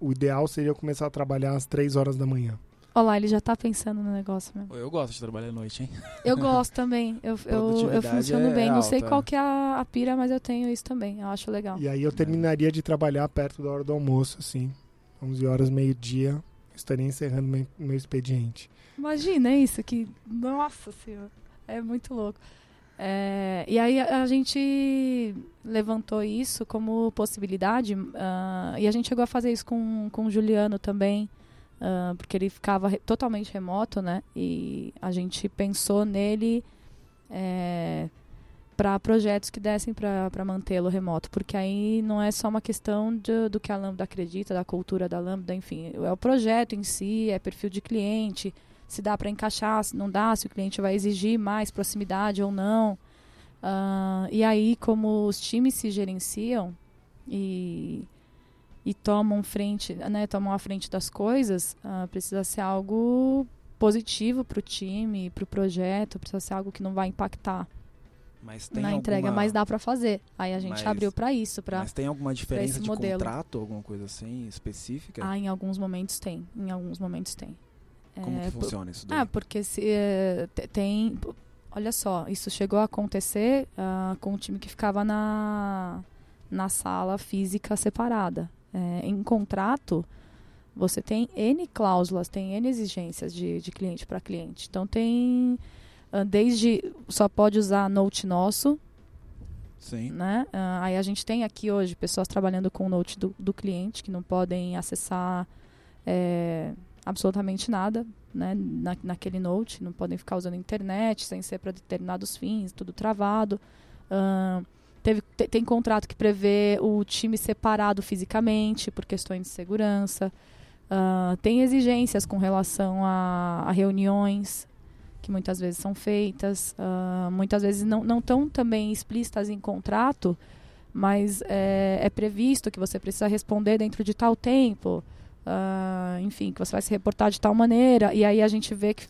o ideal seria começar a trabalhar às 3 horas da manhã. Olha lá, ele já tá pensando no negócio mesmo. Eu gosto de trabalhar à noite, hein? Eu gosto também. Eu, eu, eu funciono é bem. Não sei qual que é a, a, pira, mas eu tenho isso também. Eu acho legal. E aí eu terminaria de trabalhar perto da hora do almoço, assim. 11 horas, meio-dia. Estaria encerrando meu, meu expediente. Imagina isso, que... Nossa Senhora. É muito louco. É, e aí a, a, gente levantou isso como possibilidade uh, e a gente chegou a fazer isso com, com o Juliano também, uh, porque ele ficava re, totalmente remoto, né? E a gente pensou nele é, para projetos que dessem para mantê-lo remoto, porque aí não é só uma questão de, do que a Lambda acredita, da cultura da Lambda, enfim, é o projeto em si, é perfil de cliente, se dá para encaixar, se não dá, se o cliente vai exigir mais proximidade ou não. Uh, e aí, como os times se gerenciam e, e tomam frente, né, tomam a frente das coisas, uh, precisa ser algo positivo para o time, para o projeto, precisa ser algo que não vai impactar na entrega, mas dá para fazer. Aí a gente mas, abriu para isso, para Mas tem alguma diferença de modelo. contrato, alguma coisa assim específica? Ah, em alguns momentos tem, em alguns momentos tem. Como é, que funciona isso daí? Ah, porque se, é, tem. Olha só, isso chegou a acontecer uh, com um time que ficava na, na sala física separada. É, em contrato, você tem N cláusulas, tem N exigências de, de cliente para cliente. Então tem. Uh, desde. Só pode usar Note nosso. Sim. Né? Uh, aí a gente tem aqui hoje pessoas trabalhando com o Note do, do cliente que não podem acessar. É, absolutamente nada né, na, naquele note, não podem ficar usando internet sem ser para determinados fins, tudo travado. Uh, teve, te, tem contrato que prevê o time separado fisicamente por questões de segurança. Uh, tem exigências com relação a, a, reuniões que muitas vezes são feitas, uh, muitas vezes não, não estão também explícitas em contrato, mas é, é previsto que você precisa responder dentro de tal tempo. Uh, enfim, que você vai se reportar de tal maneira, e aí a gente vê que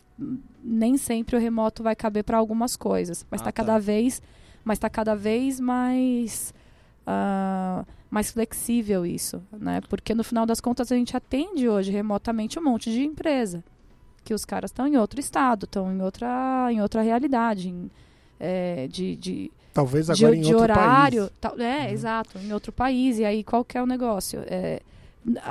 nem sempre o remoto vai caber para algumas coisas, mas está ah, tá. cada vez, mas está cada vez mais uh, mais flexível isso, né? Porque no final das contas a gente atende hoje remotamente um monte de empresa, que os caras estão em outro estado, estão em outra em outra realidade, em, é, de, de talvez agora de, em de outro horário, país. Tal, é, uhum. exato, em outro país. E aí qual que é o negócio? É,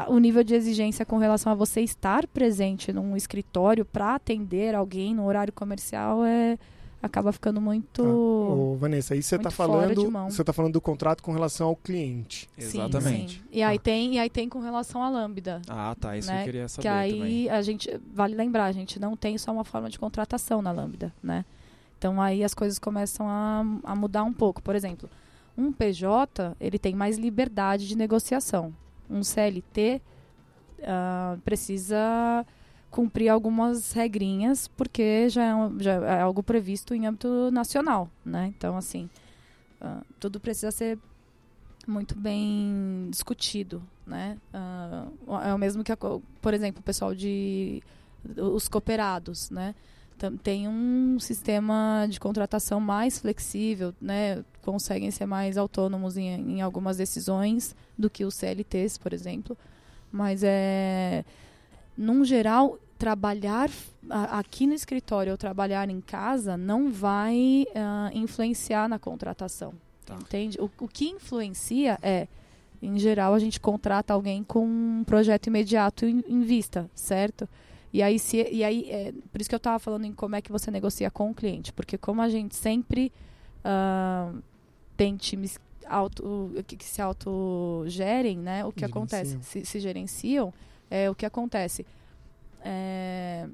o nível de exigência com relação a você estar presente num escritório para atender alguém no horário comercial é acaba ficando muito ah. Ô, Vanessa aí você está falando você tá falando do contrato com relação ao cliente exatamente sim, sim. e aí ah. tem e aí tem com relação à lambda ah tá isso né? que eu queria saber que aí também. a gente vale lembrar a gente não tem só uma forma de contratação na lambda né então aí as coisas começam a, a mudar um pouco por exemplo Um PJ, ele tem mais liberdade de negociação. Um CLT uh, precisa cumprir algumas regrinhas, porque já é, um, já é, algo previsto em âmbito nacional, né? Então, assim, uh, tudo precisa ser muito bem discutido, né? Uh, é o mesmo que, a, por exemplo, o pessoal de os cooperados, né? Tem um sistema de contratação mais flexível, né? Conseguem ser mais autônomos em, em algumas decisões do que os CLTs, por exemplo. Mas é, num geral, trabalhar aqui no escritório ou trabalhar em casa não vai uh, influenciar na contratação. Tá. Entende? O, o que influencia é, em geral, a gente contrata alguém com um projeto imediato em, em vista, certo? E aí, se, e aí é, por isso que eu estava falando em como é que você negocia com o cliente, porque como a gente sempre uh, tem times auto, que, que se autogerem, né? O que gerenciam. acontece? Se, se, gerenciam, é o que acontece. É,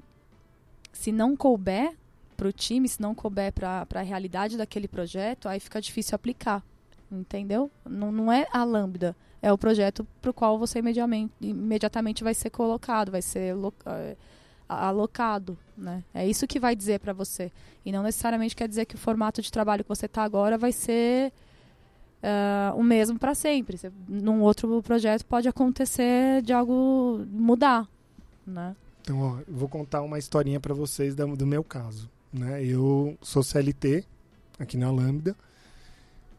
se não couber para o time, se não couber para a realidade daquele projeto, aí fica difícil aplicar. Entendeu? Não, não é a Lambda, é o projeto para o qual você imediatamente, imediatamente vai ser colocado, vai ser é, alocado. Né? É isso que vai dizer para você. E não necessariamente quer dizer que o formato de trabalho que você está agora vai ser uh, o mesmo para sempre. Você, num outro projeto pode acontecer de algo mudar. Né? Então, ó, eu vou contar uma historinha para vocês do, do meu caso. Né? Eu sou CLT aqui na Lambda.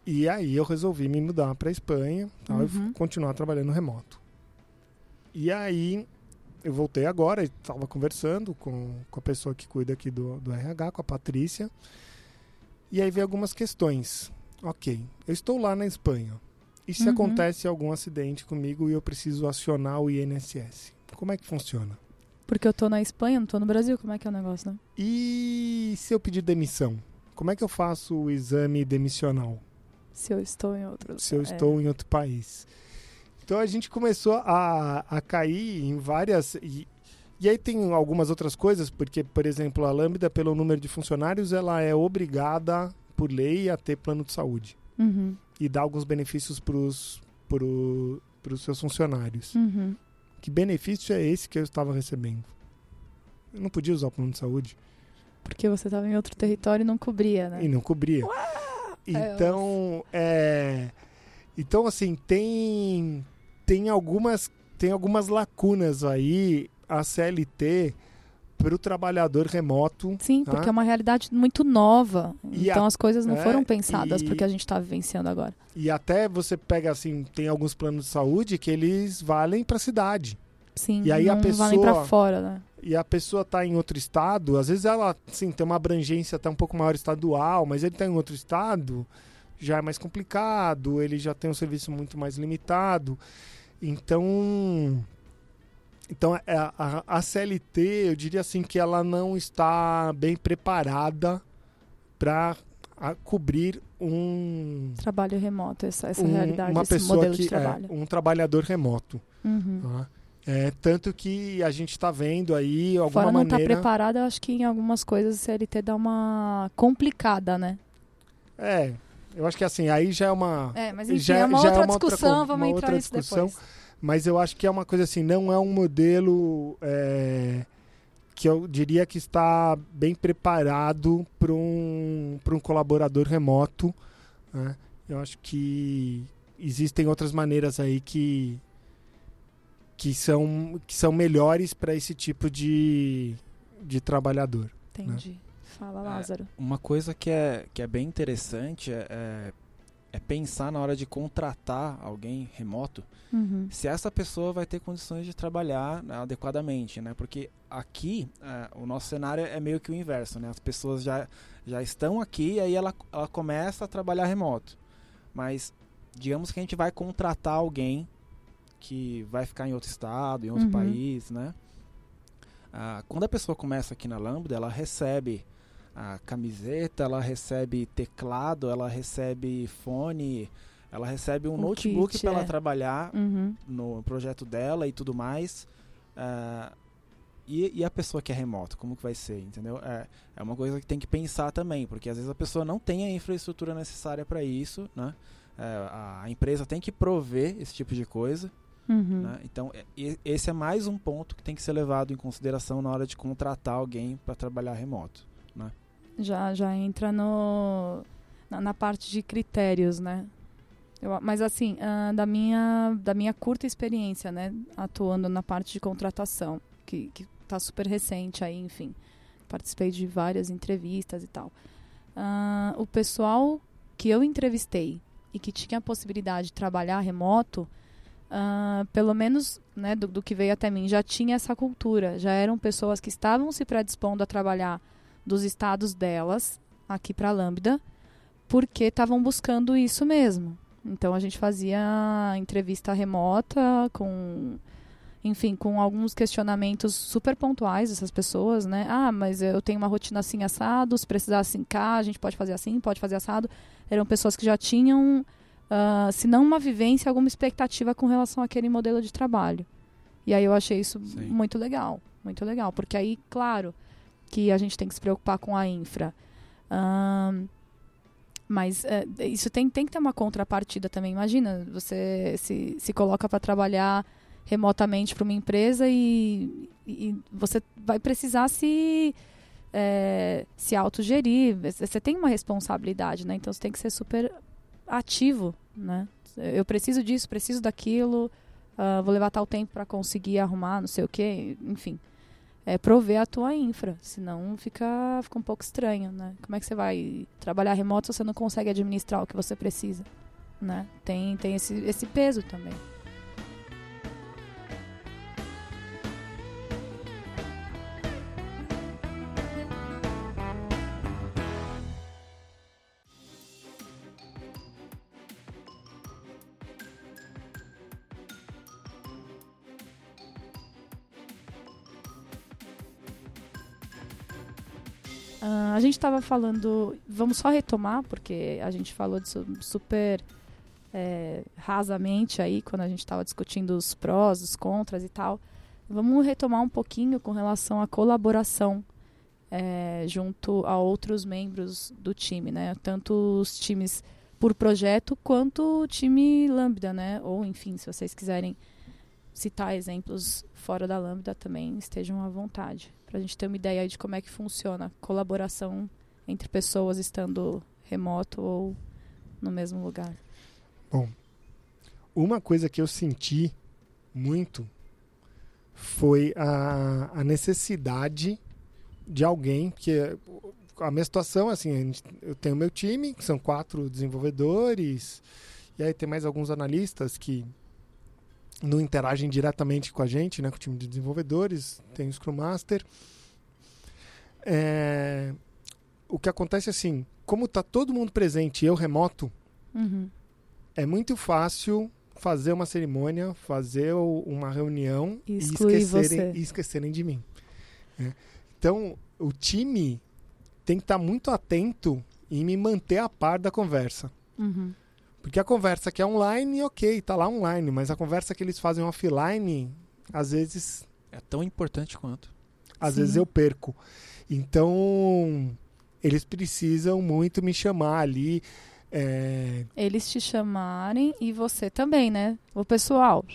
E aí eu resolvi me mudar para Espanha tal, uhum. e continuar trabalhando remoto. E aí eu voltei agora, estava conversando com, com a pessoa que cuida aqui do, do RH, com a Patrícia. E aí veio algumas questões. Ok, eu estou lá na Espanha. E se uhum. acontece algum acidente comigo e eu preciso acionar o INSS? Como é que funciona? Porque eu tô na Espanha, não tô no Brasil, como é que é o negócio, né? E se eu pedir demissão? Como é que eu faço o exame demissional? Se eu estou em outro Se eu é. estou em outro país. Então a gente começou a, a cair em várias. E, e aí tem algumas outras coisas, porque, por exemplo, a Lambda, pelo número de funcionários, ela é obrigada, por lei, a ter plano de saúde. Uhum. E dar alguns benefícios para os pro, seus funcionários. Uhum. Que benefício é esse que eu estava recebendo? Eu não podia usar o plano de saúde. Porque você estava em outro território e não cobria, né? E não cobria. Então, é, então assim, tem tem algumas tem algumas lacunas aí a CLT para o trabalhador remoto. Sim, tá? porque é uma realidade muito nova. E então a, as coisas não é, foram pensadas porque a gente está vivenciando agora. E até você pega assim, tem alguns planos de saúde que eles valem para a cidade. Sim, e aí a pessoa, valem para fora, né? E a pessoa está em outro estado, às vezes ela sim, tem uma abrangência até um pouco maior estadual, mas ele está em outro estado, já é mais complicado, ele já tem um serviço muito mais limitado. Então, então, é, a, a, CLT, eu diria assim que ela não está bem preparada para cobrir um trabalho remoto, essa, essa um, realidade, uma esse pessoa modelo que, de é, trabalho. É, um trabalhador remoto. Uhum. Tá? É, tanto que a gente está vendo aí alguma Fora não tá maneira... preparada, eu acho que em algumas coisas a CLT dá uma complicada, né? É, eu acho que assim, aí já é uma... É, mas enfim, já, é uma outra é uma discussão, outra, vamos entrar nisso discussão. depois mas eu acho que é uma coisa assim, não é um modelo é, que eu diria que está bem preparado para um, um colaborador remoto. Né? Eu acho que existem outras maneiras aí que, que, são, que são melhores para esse tipo de, de trabalhador. Né? Entendi. Né? Fala, Lázaro. É, uma coisa que é, que é bem interessante é, é é pensar na hora de contratar alguém remoto, uhum. se essa pessoa vai ter condições de trabalhar né, adequadamente, né? Porque aqui é, o nosso cenário é meio que o inverso, né? As pessoas já, já estão aqui e aí ela, ela começa a trabalhar remoto. Mas digamos que a gente vai contratar alguém que vai ficar em outro estado, em outro uhum. país, né? Ah, quando a pessoa começa aqui na Lambda, ela recebe a camiseta, ela recebe teclado, ela recebe fone, ela recebe um, um notebook para é. ela trabalhar uhum. no projeto dela e tudo mais. Uh, e, e, a pessoa que é remoto, como que vai ser, entendeu? É, é uma coisa que tem que pensar também, porque às vezes a pessoa não tem a infraestrutura necessária para isso, né? é, a empresa tem que prover esse tipo de coisa. Uhum. Né? Então, esse é mais um ponto que tem que ser levado em consideração na hora de contratar alguém para trabalhar remoto. Já, já entra no, na, na parte de critérios, né? Eu, mas assim, uh, da, minha, da minha curta experiência, né, atuando na parte de contratação, que, que tá super recente aí, enfim. Participei de várias entrevistas e tal. Uh, o pessoal que eu entrevistei e que tinha a possibilidade de trabalhar remoto, uh, pelo menos né, do, do, que veio até mim, já tinha essa cultura. Já eram pessoas que estavam se predispondo a trabalhar dos estados delas, aqui para a Lambda, porque estavam buscando isso mesmo. Então a gente fazia entrevista remota com enfim, com alguns questionamentos super pontuais dessas pessoas, né? Ah, mas eu tenho uma rotina assim assado, se precisar assim cá, a gente pode fazer assim, pode fazer assado. Eram pessoas que já tinham, uh, se não uma vivência, alguma expectativa com relação àquele modelo de trabalho. E aí eu achei isso Sim. muito legal, muito legal, porque aí, claro, que a gente tem que se preocupar com a infra. Uh, mas uh, isso tem, tem que ter uma contrapartida também. Imagina, você se, se coloca para trabalhar remotamente para uma empresa e, e, você vai precisar se é, se autogerir. Você tem uma responsabilidade, né? Então você tem que ser super ativo, né? Eu preciso disso, preciso daquilo, uh, vou levar tal tempo para conseguir arrumar, não sei o quê, enfim. É prover a tua infra, senão fica, fica um pouco estranho, né? Como é que você vai trabalhar remoto se você não consegue administrar o que você precisa, né? Tem, tem esse, esse peso também. Uh, a gente estava falando, vamos só retomar, porque a gente falou disso super é, rasamente aí, quando a gente estava discutindo os prós, os contras e tal. Vamos retomar um pouquinho com relação à colaboração é, junto a outros membros do time, né? Tanto os times por projeto quanto o time Lambda, né? Ou, enfim, se vocês quiserem citar exemplos fora da Lambda também, estejam à vontade para a gente ter uma ideia de como é que funciona colaboração entre pessoas estando remoto ou no mesmo lugar. Bom, uma coisa que eu senti muito foi a, a necessidade de alguém que a minha situação assim eu tenho meu time que são quatro desenvolvedores e aí tem mais alguns analistas que não interagem diretamente com a gente, né, com o time de desenvolvedores, tem o Scrum Master. É, o que acontece assim, como está todo mundo presente e eu remoto, uhum. é muito fácil fazer uma cerimônia, fazer uma reunião e, e esquecerem, e esquecerem de mim. Né? Então, o time tem que estar tá muito atento em me manter a par da conversa. Uhum. Porque a conversa que é online, ok, tá lá online, mas a conversa que eles fazem offline, às vezes. É tão importante quanto. Às Sim. vezes eu perco. Então, eles precisam muito me chamar ali. É... Eles te chamarem e você também, né? O pessoal,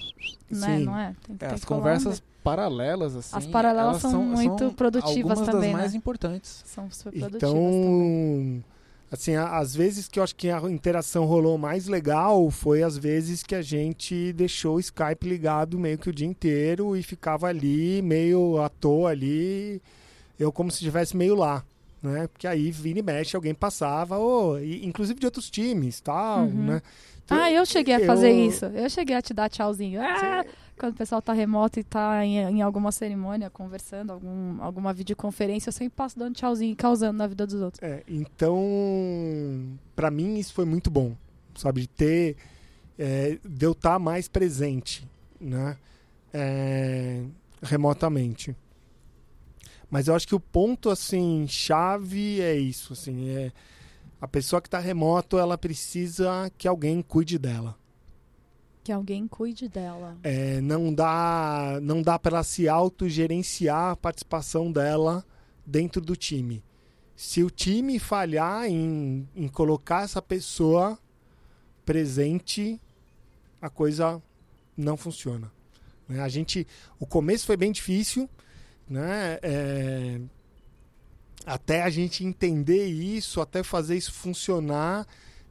né? Não é? Tem, é as conversas paralelas, assim. As paralelas são, são, muito são produtivas algumas também. das mais né? importantes. São super produtivas então, também. Assim, às vezes que eu acho que a interação rolou mais legal foi às vezes que a gente deixou o Skype ligado meio que o dia inteiro e ficava ali, meio à toa ali, eu como se estivesse meio lá. Né? Porque aí vira e mexe, alguém passava, ou, inclusive de outros times, tal, uhum. né? Então, ah, eu cheguei a fazer eu... isso. Eu cheguei a te dar tchauzinho. Ah, quando o pessoal tá remoto e tá em, em, alguma cerimônia, conversando, algum, alguma videoconferência, eu sempre passo dando tchauzinho e causando na vida dos outros. É, então, para mim isso foi muito bom, sabe? De ter, é, de eu estar tá mais presente, né? É, remotamente. Mas eu acho que o ponto, assim, chave é isso, assim, é... A pessoa que está remoto, ela precisa que alguém cuide dela que alguém cuide dela. É, não dá, não dá para ela se autogerenciar a participação dela dentro do time. Se o time falhar em, em colocar essa pessoa presente, a coisa não funciona. Né? A gente, o começo foi bem difícil, né? É, até a gente entender isso, até fazer isso funcionar.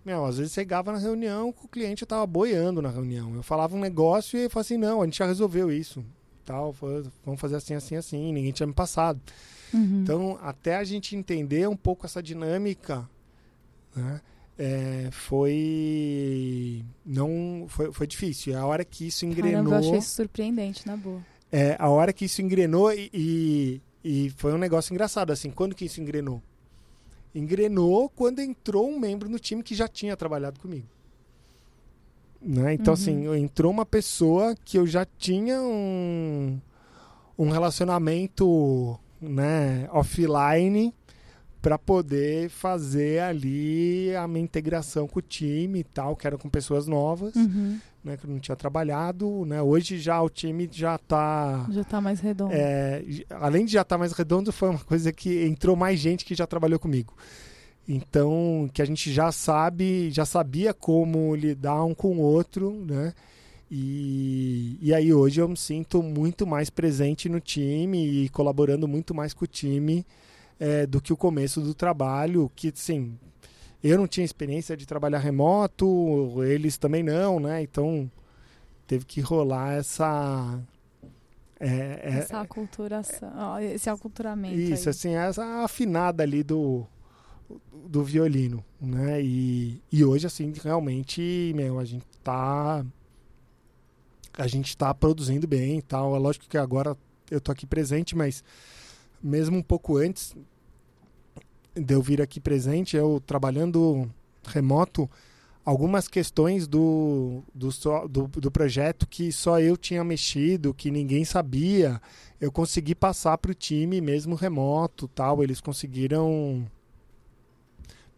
Meu, às vezes chegava na reunião, o cliente estava boiando na reunião. Eu falava um negócio e ele falava assim, não, a gente já resolveu isso. Tal, vamos fazer assim, assim, assim, ninguém tinha me passado. Uhum. Então, até a gente entender um pouco essa dinâmica, né, é, foi não foi, foi difícil. A hora que isso engrenou. Caramba, eu achei isso surpreendente, na boa. É, a hora que isso engrenou e, e, e foi um negócio engraçado, assim, quando que isso engrenou? Engrenou quando entrou um membro no time que já tinha trabalhado comigo. Né? Então, assim, uhum. assim, entrou uma pessoa que eu já tinha um, um relacionamento né, offline para poder fazer ali a minha integração com o time e tal, que era com pessoas novas, uhum. né, que eu não tinha trabalhado, né? Hoje já o time já está já tá mais redondo. É, além de já estar tá mais redondo, foi uma coisa que entrou mais gente que já trabalhou comigo. Então, que a gente já sabe, já sabia como lidar um com o outro, né? E, e aí hoje eu me sinto muito mais presente no time e colaborando muito mais com o time é, do que o começo do trabalho, que sim, eu não tinha experiência de trabalhar remoto, eles também não, né? Então teve que rolar essa é, é, essa aculturação, esse aculturamento. Isso, aí. assim, essa afinada ali do, do violino, né? E, e hoje, assim, realmente, meu, a gente tá a gente tá produzindo bem e tal. É lógico que agora eu tô aqui presente, mas mesmo um pouco antes de eu vir aqui presente, eu trabalhando remoto, algumas questões do, do, do, do projeto que só eu tinha mexido, que ninguém sabia, eu consegui passar para o time mesmo remoto tal. Eles conseguiram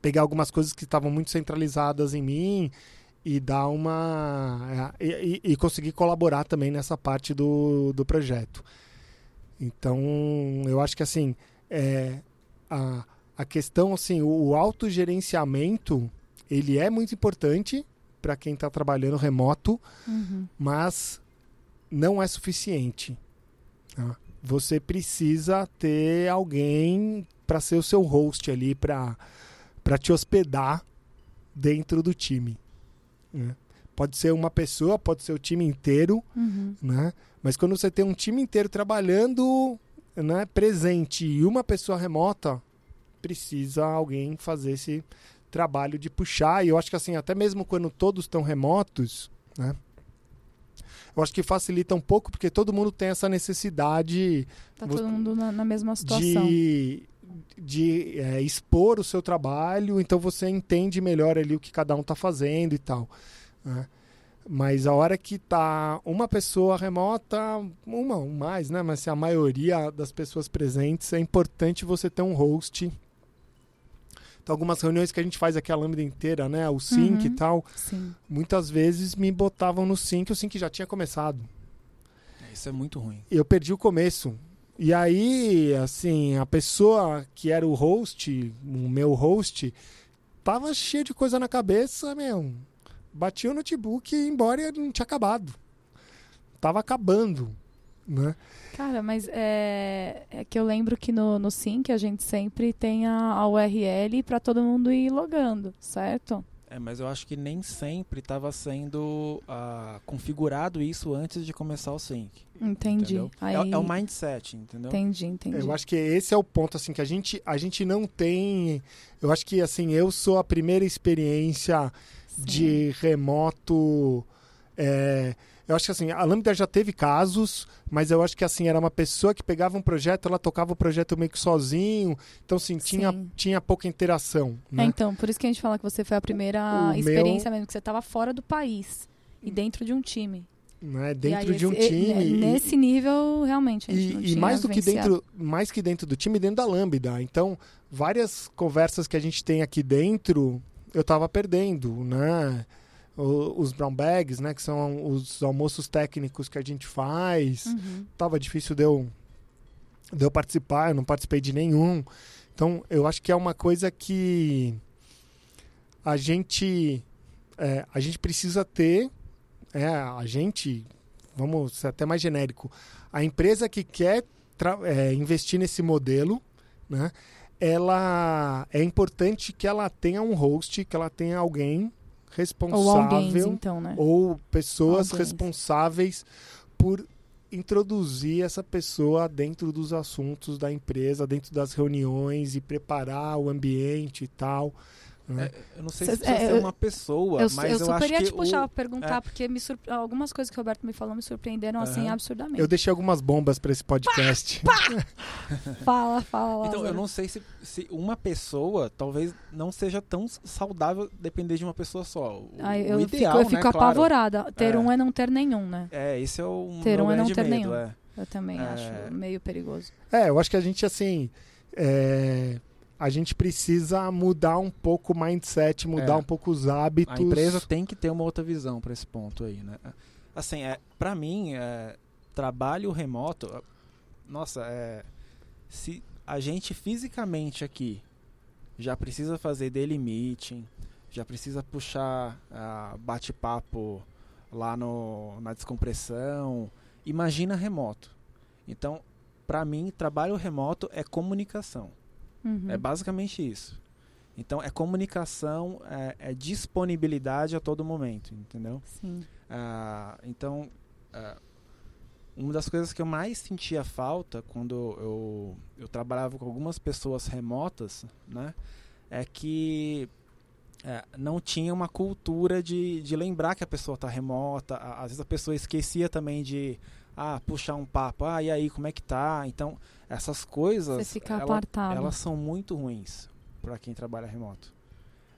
pegar algumas coisas que estavam muito centralizadas em mim e dar uma. e, e, e conseguir colaborar também nessa parte do, do projeto. Então, eu acho que assim, é, a, a questão, assim, o, o autogerenciamento, ele é muito importante para quem está trabalhando remoto, uhum. mas não é suficiente. Tá? Você precisa ter alguém para ser o seu host ali, para te hospedar dentro do time. Né? Pode ser uma pessoa, pode ser o time inteiro, uhum. né? Mas quando você tem um time inteiro trabalhando né, presente e uma pessoa remota, precisa alguém fazer esse trabalho de puxar. E eu acho que assim, até mesmo quando todos estão remotos, né? Eu acho que facilita um pouco porque todo mundo tem essa necessidade. Tá todo mundo na, na mesma situação. De, de é, expor o seu trabalho, então você entende melhor ali o que cada um está fazendo e tal. Né? Mas a hora que tá uma pessoa remota, uma ou mais, né? Mas se a maioria das pessoas presentes, é importante você ter um host. Então, algumas reuniões que a gente faz aqui a lâmina inteira, né? O sync uhum, e tal. Sim. Muitas vezes me botavam no sync, o sync já tinha começado. Isso é muito ruim. Eu perdi o começo. E aí, assim, a pessoa que era o host, o meu host, tava cheio de coisa na cabeça, meu bati o notebook e embora não tinha acabado. Tava acabando, né? Cara, mas é, é que eu lembro que no, no Sync a gente sempre tem a, a URL para todo mundo ir logando, certo? É, mas eu acho que nem sempre estava sendo uh, configurado isso antes de começar o sync. Entendi. É, Aí... É, é, o mindset, entendeu? Entendi, entendi. Eu acho que esse é o ponto, assim, que a gente, a gente não tem... Eu acho que, assim, eu sou a primeira experiência de remoto. É, eu acho que assim, a Lambda já teve casos, mas eu acho que assim, era uma pessoa que pegava um projeto, ela tocava o projeto meio que sozinho, então assim, tinha, tinha pouca interação. Né? É, então, por isso que a gente fala que você foi a primeira o experiência meu... mesmo, que você estava fora do país e dentro de um time. Né? Dentro de um time. E, nesse nível, realmente. e, e mais do que dentro, mais que dentro do time, dentro da Lambda. Então, várias conversas que a gente tem aqui dentro eu estava perdendo, né? os brown bags, né, que são os almoços técnicos que a gente faz. Uhum. Tava difícil de eu, de eu participar, eu não participei de nenhum. Então, eu acho que é uma coisa que a gente é, a gente precisa ter, é, a gente, vamos ser até mais genérico, a empresa que quer é, investir nesse modelo, né, ela é importante que ela tenha um host, que ela tenha alguém responsável ou, alguém, então, né? ou pessoas responsáveis por introduzir essa pessoa dentro dos assuntos da empresa, dentro das reuniões e preparar o ambiente e tal. Né? É, eu não sei se precisa é, ser uma pessoa, eu, mas eu, eu acho que... Eu te puxar, o... perguntar, é. porque me surpre... algumas coisas que o Roberto me falou me surpreenderam, uhum. assim, absurdamente. Eu deixei algumas bombas para esse podcast. Pá, pá. fala, fala. Então, eu não sei se, se uma pessoa talvez não seja tão saudável depender de uma pessoa só. O, Ai, eu o ideal, fico, eu fico né, apavorada. Claro. Ter é. um é não ter nenhum, né? É, esse é o Ter um é não ter medo, nenhum. É. Eu também É. acho meio perigoso. É, eu acho que a gente, assim... é, a gente precisa mudar um pouco o mindset, mudar É. um pouco os hábitos. A empresa tem que ter uma outra visão para esse ponto aí, né? Assim, é, para mim, é, trabalho remoto, é, nossa, é, se a gente fisicamente aqui já precisa fazer daily meeting, já precisa puxar ah, bate-papo lá no, na descompressão, imagina remoto. Então, para mim, trabalho remoto é comunicação. Uhum. É basicamente isso. Então, é comunicação, é, é disponibilidade a todo momento, entendeu? Sim. Ah, então, ah, uma das coisas que eu mais sentia falta quando eu, eu trabalhava com algumas pessoas remotas, né, é que é, não tinha uma cultura de, de lembrar que a pessoa está remota. Às vezes a pessoa esquecia também de ah, puxar um papo, ah, e aí, como é que tá? Então, essas coisas, Você fica ela- apartado. elas são muito ruins para quem trabalha remoto.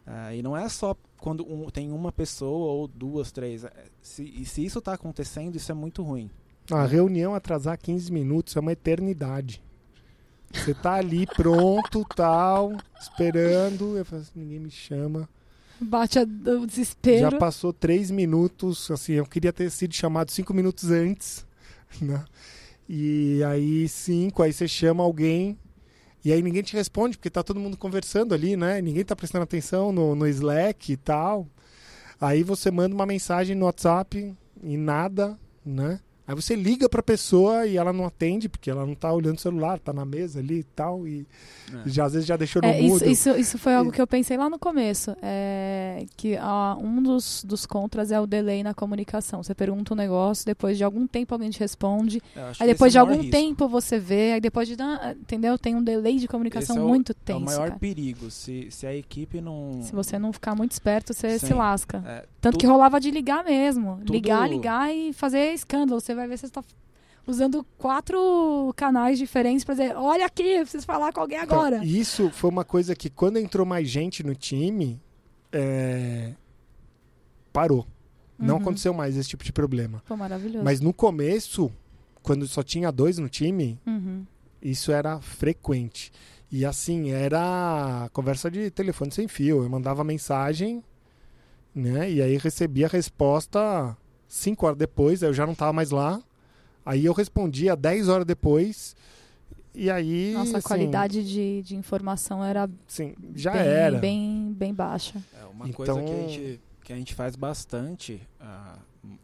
Ah, e não é só quando um- tem uma pessoa ou duas, três. É, Se, e se isso está acontecendo, isso é muito ruim. A reunião atrasar 15 minutos é uma eternidade. Você tá ali pronto, tal, esperando. Eu falo assim, ninguém me chama. Bate a- o desespero. Já passou três minutos, assim, eu queria ter sido chamado cinco minutos antes, né? E aí cinco, aí você chama alguém e aí ninguém te responde porque tá todo mundo conversando ali, né? Ninguém tá prestando atenção no, no Slack e tal. Aí você manda uma mensagem no WhatsApp e nada, né? Aí você liga pra pessoa e ela não atende porque ela não tá olhando o celular, tá na mesa ali e tal e É. já às vezes já deixou no É, isso, mudo. isso, isso foi algo que eu pensei lá no começo. É, que ah, um dos, dos contras é o delay na comunicação. Você pergunta um negócio, depois de algum tempo alguém te responde. Aí depois de é maior algum risco. tempo você vê, aí depois de. ah, Entendeu? Tem um delay de comunicação Esse é o- muito É o tenso. maior cara. perigo. Se, se a equipe não. Se você não ficar muito esperto, você se Sim. lasca. é, Tanto tudo- que rolava de ligar mesmo. Tudo- Ligar, ligar e fazer escândalo. Você vai ver se você está usando quatro canais diferentes pra dizer: olha aqui, eu preciso falar com alguém Então, agora. e isso foi uma coisa que quando entrou mais gente no time, é, parou. Não Uhum. aconteceu mais esse tipo de problema. Pô, maravilhoso. Mas no começo, quando só tinha dois no time, Uhum. isso era frequente. E assim, era conversa de telefone sem fio. Eu mandava mensagem, né? E aí recebia a resposta cinco horas depois, aí eu já não tava mais lá. Aí eu respondia 10 horas depois. E aí. Nossa, a assim, qualidade de, de informação era Sim, já bem, era. bem, bem baixa. É uma coisa que a, Então- gente, que a gente faz bastante ah,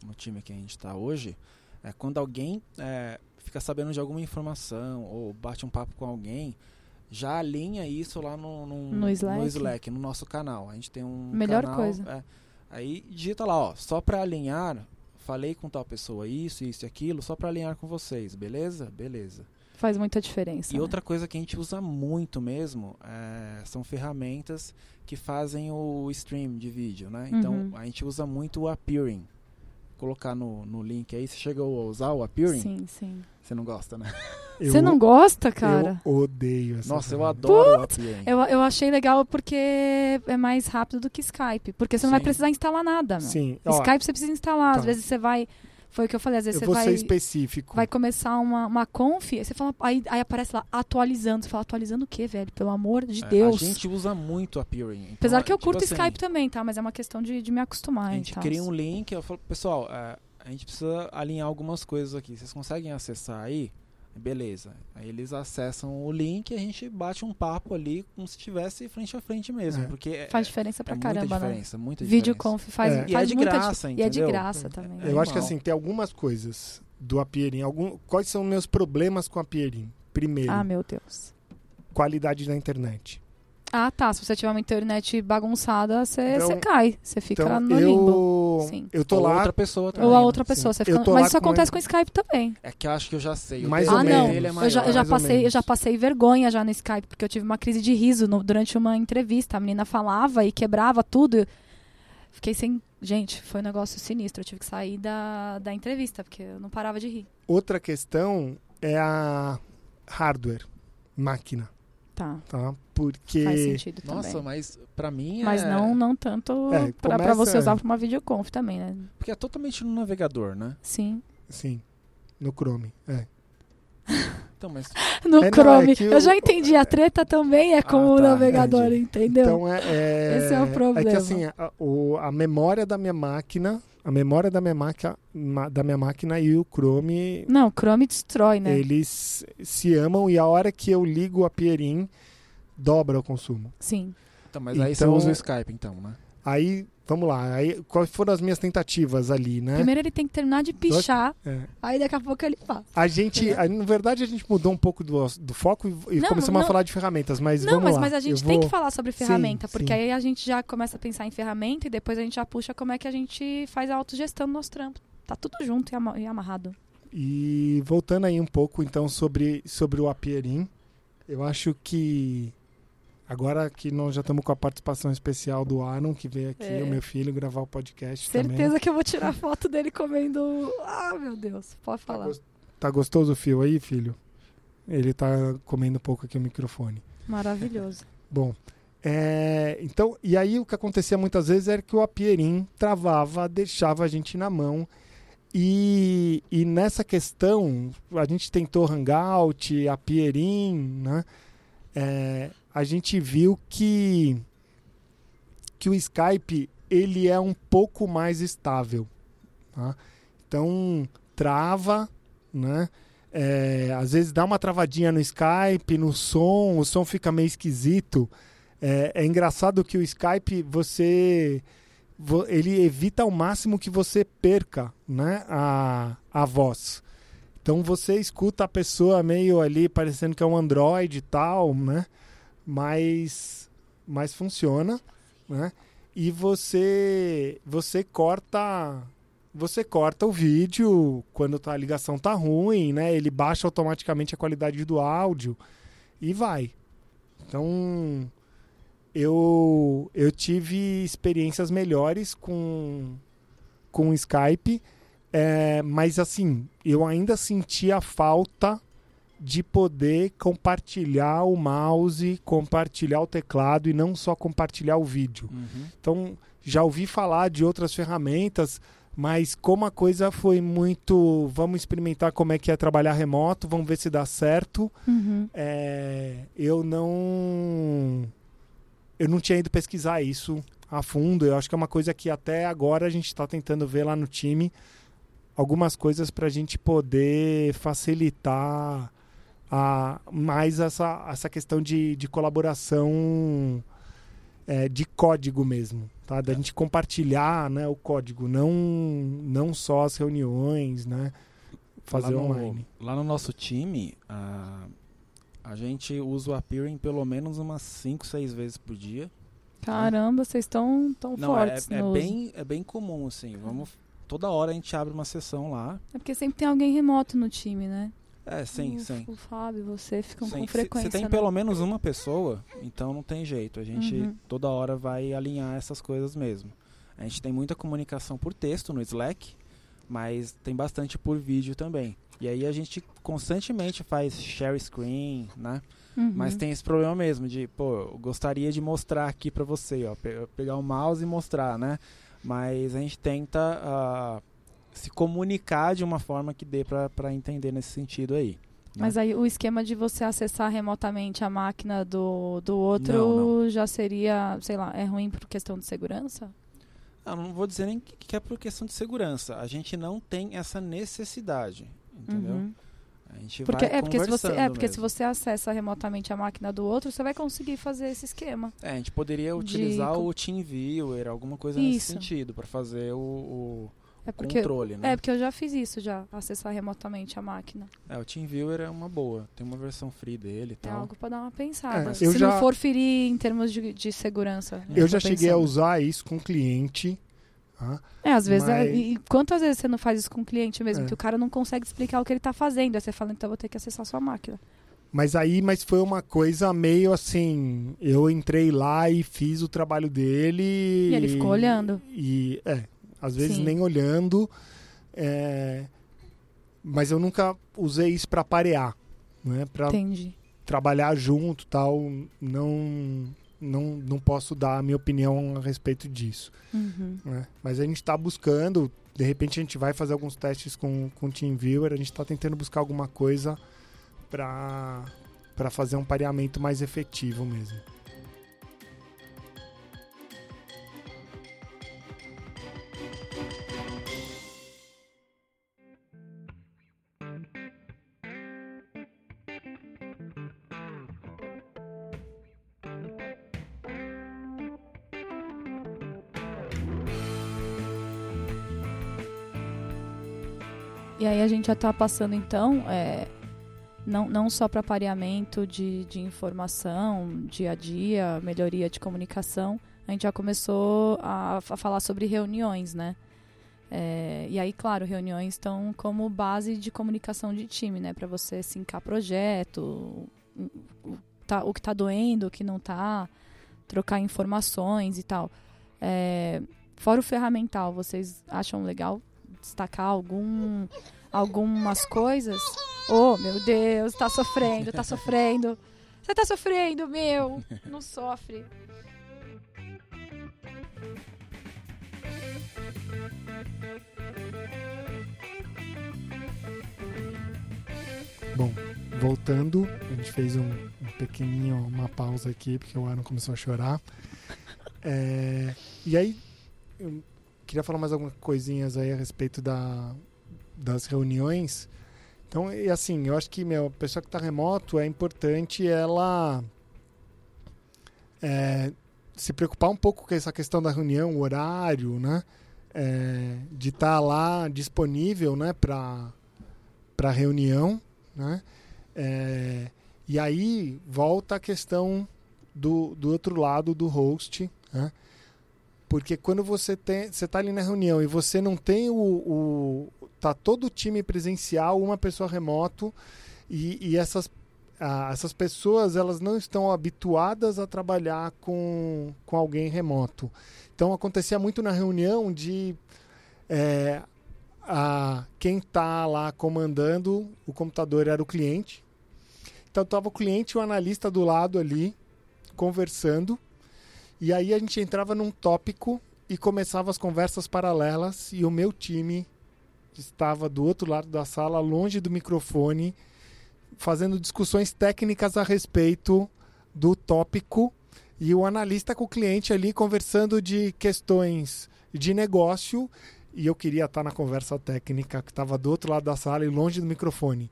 no time que a gente está hoje é quando alguém é, fica sabendo de alguma informação ou bate um papo com alguém, já alinha isso lá no, no, No Slack? Slack, no nosso canal. A gente tem um Melhor canal, coisa. é, aí digita lá, ó, só para alinhar, falei com tal pessoa isso, isso e aquilo, só para alinhar com vocês, beleza? Beleza. Faz muita diferença. E né? outra coisa que a gente usa muito mesmo é, são ferramentas que fazem o stream de vídeo, né? Então Uhum. a gente usa muito o Appearing. Colocar no, no link aí, você chegou a usar o Appearing? Sim, sim. Você não gosta, né? Eu- Você não gosta, cara? Eu odeio essa Nossa, eu adoro o Appearing. Eu, eu achei legal porque é mais rápido do que Skype. Porque você não vai Sim. precisar instalar nada, meu. Sim, ó, Skype você precisa instalar. Às tá. vezes você vai. Foi o que eu falei, às vezes eu você ser vai. específico. Vai começar uma, uma conf, aí você fala, aí, aí aparece lá, atualizando. Você fala, atualizando o quê, velho? Pelo amor de É, Deus. A gente usa muito o Appearing. Então, Apesar que eu tipo curto assim, Skype também, tá? Mas é uma questão de, de me acostumar. A gente tal. cria um link, eu falo, pessoal, é, a gente precisa alinhar algumas coisas aqui. Vocês conseguem acessar aí? Beleza. Aí eles acessam o link e a gente bate um papo ali como se estivesse frente a frente mesmo. É. Porque é- Faz diferença pra é caramba, muita né? diferença, muita Videoconf faz, É. E faz é de muita graça, di- E é de entendeu? graça É. também. É. Eu acho que assim, tem algumas coisas do Apierin. Algum, quais são meus problemas com a Apierin? Primeiro, Ah, meu Deus. qualidade da internet. Ah, tá. Se você tiver uma internet bagunçada, você Então- cai. Você fica Então, no limbo. eu, Sim. eu tô Ou lá, outra pessoa também. Ou a outra Sim. pessoa. Você fica... Mas isso com acontece com o Skype também. É que eu acho que eu já sei. Mais ah, ou não. menos. dele é eu já, eu maior. já Mais ou passei, eu já passei vergonha já no Skype, porque eu tive uma crise de riso no- durante uma entrevista. A menina falava e quebrava tudo. Fiquei sem. Gente, foi um negócio sinistro. Eu tive que sair da, da entrevista, porque eu não parava de rir. outra questão é a hardware, máquina, Tá. tá? Porque Faz sentido Nossa, também. mas pra mim Mas é... não, não tanto É, pra, pra começa- você usar pra uma videoconf também, né? Porque é totalmente no navegador, né? Sim. sim, no Chrome, é. Então, mas No É, não, Chrome. é que eu já entendi. A treta também é com Ah, o tá, navegador, entendi. entendeu? Então é, é Esse é o problema. É que assim, a, o- a memória da minha máquina, a memória da minha máquina, da minha máquina e o Chrome, Não, o Chrome destrói, né? eles se amam e a hora que eu ligo a Pierin, dobra o consumo. Sim. Então, mas aí você Então- usa o Skype, então, né? Aí, vamos lá, aí quais foram as minhas tentativas ali, né? Primeiro ele tem que terminar de pichar, É. aí daqui a pouco ele passa. A gente, a- na verdade, a gente mudou um pouco do, do foco e, e Não, começamos não- a falar de ferramentas, mas Não, mas, mas a gente Eu tem vou- que falar sobre Sim, ferramenta, porque sim. aí a gente já começa a pensar em ferramenta e depois a gente já puxa como é que a gente faz a autogestão do nosso trampo. Tá tudo junto e, ama- amarrado. E voltando aí um pouco, então, sobre, sobre o Apierin, eu acho que agora que nós já estamos com a participação especial do Aaron, que veio aqui, É. o meu filho, gravar o podcast Certeza também. que eu vou tirar foto dele comendo. Ah, meu Deus. Pode Tá, falar. gos- tá gostoso o fio aí, filho? Ele tá comendo um pouco aqui o microfone. Maravilhoso. Bom, é, então, e aí o que acontecia muitas vezes era que o Apierin travava, deixava a gente na mão. E, e nessa questão, a gente tentou Hangout, Apierin, né? É, a gente viu que, que o Skype ele é um pouco mais estável. tá? Então, trava, né? É, às vezes dá uma travadinha no Skype, no som, o som fica meio esquisito. É, é engraçado que o Skype você vo- ele evita ao máximo que você perca, né, a, a voz. Então você escuta a pessoa meio ali parecendo que é um Android e tal, né? Mas mas funciona, né? E você você corta você corta o vídeo quando tá, a ligação tá ruim, né? Ele baixa automaticamente a qualidade do áudio e vai. Então, eu, eu tive experiências melhores com, com Skype, é, mas assim, eu ainda senti a falta de poder compartilhar o mouse, compartilhar o teclado e não só compartilhar o vídeo. Uhum. Então, já ouvi falar de outras ferramentas, mas como a coisa foi muito. Vamos experimentar como é que é trabalhar remoto, vamos ver se dá certo. Uhum. é, eu não. Eu não tinha ido pesquisar isso a fundo. Eu acho que é uma coisa que até agora a gente está tentando ver lá no time algumas coisas para a gente poder facilitar a, mais essa, essa questão de, de colaboração é, de código mesmo, tá? Da gente compartilhar né, o código, não, não só as reuniões, né? Fazer lá no, online. Lá no nosso time, a, a gente usa o Appearing pelo menos umas 5, 6 vezes por dia. Caramba, vocês estão tão Não, é, fortes é no uso. bem, é bem comum, assim. Vamos, toda hora a gente abre uma sessão lá. É porque sempre tem alguém remoto no time, né? É, sim, o, sim. O Fábio, você ficam Sim, com se- frequência. Você tem né? pelo menos uma pessoa, então não tem jeito. A gente Uhum. toda hora vai alinhar essas coisas mesmo. A gente tem muita comunicação por texto no Slack, mas tem bastante por vídeo também. E aí a gente constantemente faz share screen, né? Uhum. Mas tem esse problema mesmo de, pô, eu gostaria de mostrar aqui pra você, ó, pe- pegar o mouse e mostrar, né? Mas a gente tenta ah, se comunicar de uma forma que dê pra, pra entender nesse sentido aí. né? Mas aí o esquema de você acessar remotamente a máquina do, do outro Não, já seria, sei lá, é ruim por questão de segurança? Ah, não vou dizer nem que é por questão de segurança. A gente não tem essa necessidade, entendeu? Uhum. A gente Porque, vai é, porque se você, é, porque se você acessa remotamente a máquina do outro, você vai conseguir fazer esse esquema. É, a gente poderia de utilizar co- o TeamViewer, alguma coisa Isso. nesse sentido, para fazer o, o É porque, controle, né? é porque eu já fiz isso já, acessar remotamente a máquina. É, o TeamViewer é uma boa. Tem uma versão free dele e É tal. algo pra dar uma pensada. É, Se já- não for ferir em termos de, de segurança. Eu já cheguei a usar isso com cliente. tá? É, às vezes. é- Mas- e quantas vezes você não faz isso com o cliente mesmo? É. Que o cara não consegue explicar o que ele tá fazendo. Aí você fala, então eu vou ter que acessar a sua máquina. Mas aí, mas foi uma coisa meio assim. Eu entrei lá e fiz o trabalho dele. E ele ficou olhando. E é, às vezes Sim. nem olhando. é, mas eu nunca usei isso para parear, né? Para Entendi. trabalhar junto, tal. Não, não, não posso dar a minha opinião a respeito disso. Uhum. né? Mas a gente está buscando. De repente a gente vai fazer alguns testes com com o TeamViewer. A gente está tentando buscar alguma coisa para para fazer um pareamento mais efetivo mesmo. Gente já está passando então, é, não, não só para pareamento de, de informação, dia a dia, melhoria de comunicação, a gente já começou a, a falar sobre reuniões, né? É, e aí, claro, reuniões estão como base de comunicação de time, né? Para você sincar projeto, o, tá, o que tá doendo, o que não tá, trocar informações e tal. É, fora o ferramental, vocês acham legal destacar algum, algumas coisas? Oh, meu Deus, tá sofrendo, tá sofrendo. Você tá sofrendo, meu. Não sofre. Bom, voltando, a gente fez um, um pequenininho, uma pausa aqui, porque o Aaron começou a chorar. É, e aí, eu queria falar mais algumas coisinhas aí a respeito da, das reuniões. Então, e assim, eu acho que, meu, a pessoa que está remoto, é importante ela é, se preocupar um pouco com essa questão da reunião, o horário, né? É, de estar lá disponível, né, para para reunião, né? É, e aí volta a questão do, do outro lado do host, né? Porque quando você tem, você está ali na reunião e você não tem o, o tá todo o time presencial, uma pessoa remoto e, e essas ah, essas pessoas elas não estão habituadas a trabalhar com, com alguém remoto. Então acontecia muito na reunião de é, a, quem está lá comandando o computador era o cliente. Então estava o cliente e o analista do lado ali conversando. E aí a gente entrava num tópico e começava as conversas paralelas e o meu time estava do outro lado da sala, longe do microfone, fazendo discussões técnicas a respeito do tópico e o analista com o cliente ali conversando de questões de negócio e eu queria estar na conversa técnica que estava do outro lado da sala e longe do microfone.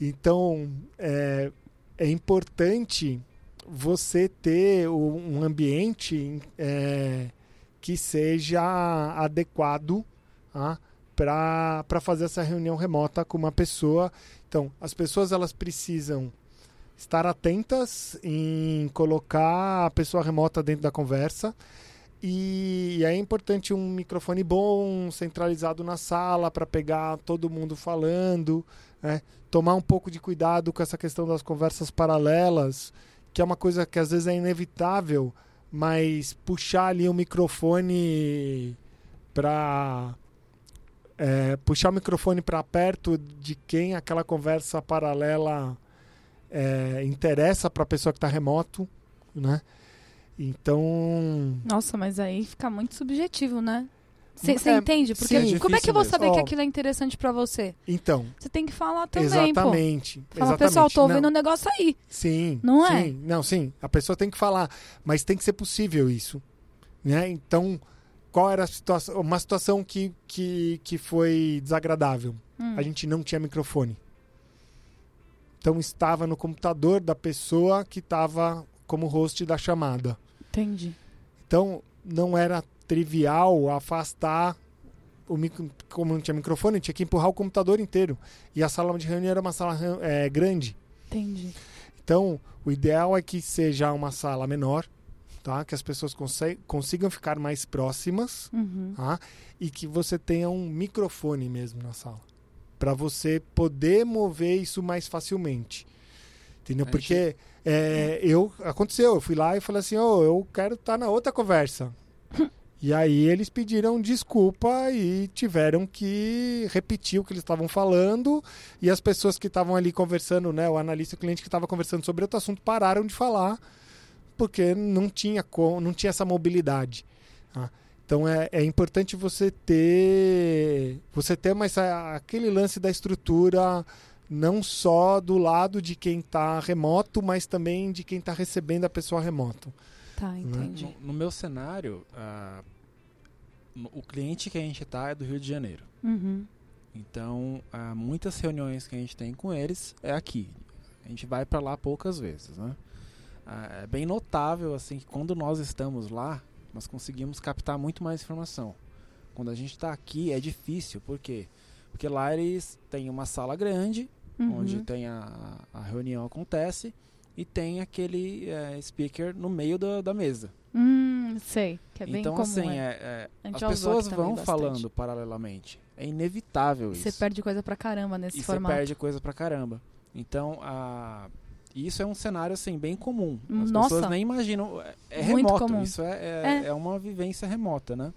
Então é, é importante você ter um ambiente é, que seja adequado tá? para fazer essa reunião remota com uma pessoa. Então, as pessoas elas precisam estar atentas em colocar a pessoa remota dentro da conversa. E, e é importante um microfone bom, centralizado na sala, para pegar todo mundo falando. né? Tomar um pouco de cuidado com essa questão das conversas paralelas, que é uma coisa que às vezes é inevitável, mas puxar ali o microfone para é, puxar o microfone para perto de quem aquela conversa paralela é, interessa para a pessoa que está remoto, né? Então, Nossa, mas aí fica muito subjetivo, né? Você É, entende? Porque sim, é como é que eu vou saber que mesmo. aquilo é interessante pra você? então, Você tem que falar também, pô. exatamente, Fala, exatamente. pessoal, tô Não, ouvindo um negócio aí. Sim, Não é? sim, não, sim. A pessoa tem que falar, mas tem que ser possível isso, né? Então, qual era a situação? Uma situação que que, que foi desagradável. Hum. A gente não tinha microfone. então estava no computador da pessoa que estava como host da chamada. Entendi. Então não era trivial afastar o micro, como não tinha microfone, tinha que empurrar o computador inteiro. E a sala de reunião era uma sala é, grande. Entendi. Então, o ideal é que seja uma sala menor, tá? Que as pessoas consigam ficar mais próximas, uhum. tá? E que você tenha um microfone mesmo na sala, para você poder mover isso mais facilmente, entendeu? Porque é, eu aconteceu, eu fui lá e falei assim, oh, eu quero estar tá na outra conversa. E aí eles pediram desculpa e tiveram que repetir o que eles estavam falando. E as pessoas que estavam ali conversando, né, o analista e o cliente que estava conversando sobre outro assunto pararam de falar porque não tinha não tinha essa mobilidade. Tá? Então é, é importante você ter você ter mais aquele lance da estrutura não só do lado de quem está remoto, mas também de quem está recebendo a pessoa remoto. Tá, entendi. No, no meu cenário, uh, o cliente que a gente está é do Rio de Janeiro. Uhum. Então, uh, muitas reuniões que a gente tem com eles é aqui. A gente vai para lá poucas vezes, né? Uh, é bem notável assim que quando nós estamos lá, nós conseguimos captar muito mais informação. Quando a gente está aqui é difícil, por quê? Porque lá eles têm uma sala grande, uhum. onde tem a, a reunião acontece, e tem aquele é, speaker no meio da, da mesa. Sei, que é bem então, comum. assim, é. É, as pessoas vão falando paralelamente. É inevitável isso. Você perde coisa pra caramba nesse e formato. Você perde coisa pra caramba. Então, a... isso é um cenário assim bem comum. As Nossa. pessoas nem imaginam. É, é Muito remoto. comum. Isso é, é, é, uma vivência remota, né?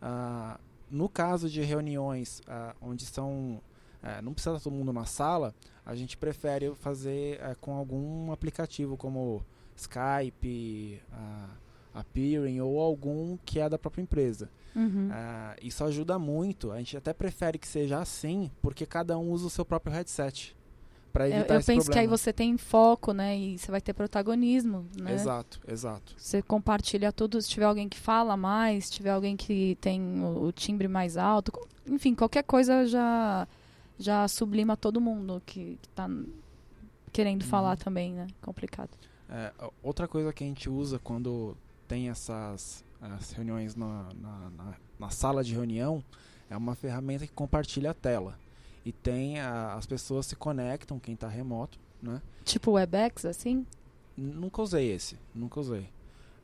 Ah, no caso de reuniões ah, onde são é, não precisa todo mundo na sala, a gente prefere fazer é, com algum aplicativo como Skype, a, Peering ou algum que é da própria empresa. Uhum. É, isso ajuda muito. A gente até prefere que seja assim, porque cada um usa o seu próprio headset. Para evitar eu, eu esse penso problema. que aí você tem foco, né? E você vai ter protagonismo, né? Exato, exato. Você compartilha tudo, se tiver alguém que fala mais, se tiver alguém que tem o, o timbre mais alto, enfim, qualquer coisa já já sublima todo mundo que, está querendo uhum. falar também, né? Complicado. É, outra coisa que a gente usa quando tem essas reuniões na, na, na, na, sala de reunião é uma ferramenta que compartilha a tela. E tem a, as pessoas se conectam, quem está remoto, né? Tipo Webex, assim? Nunca usei esse, nunca usei.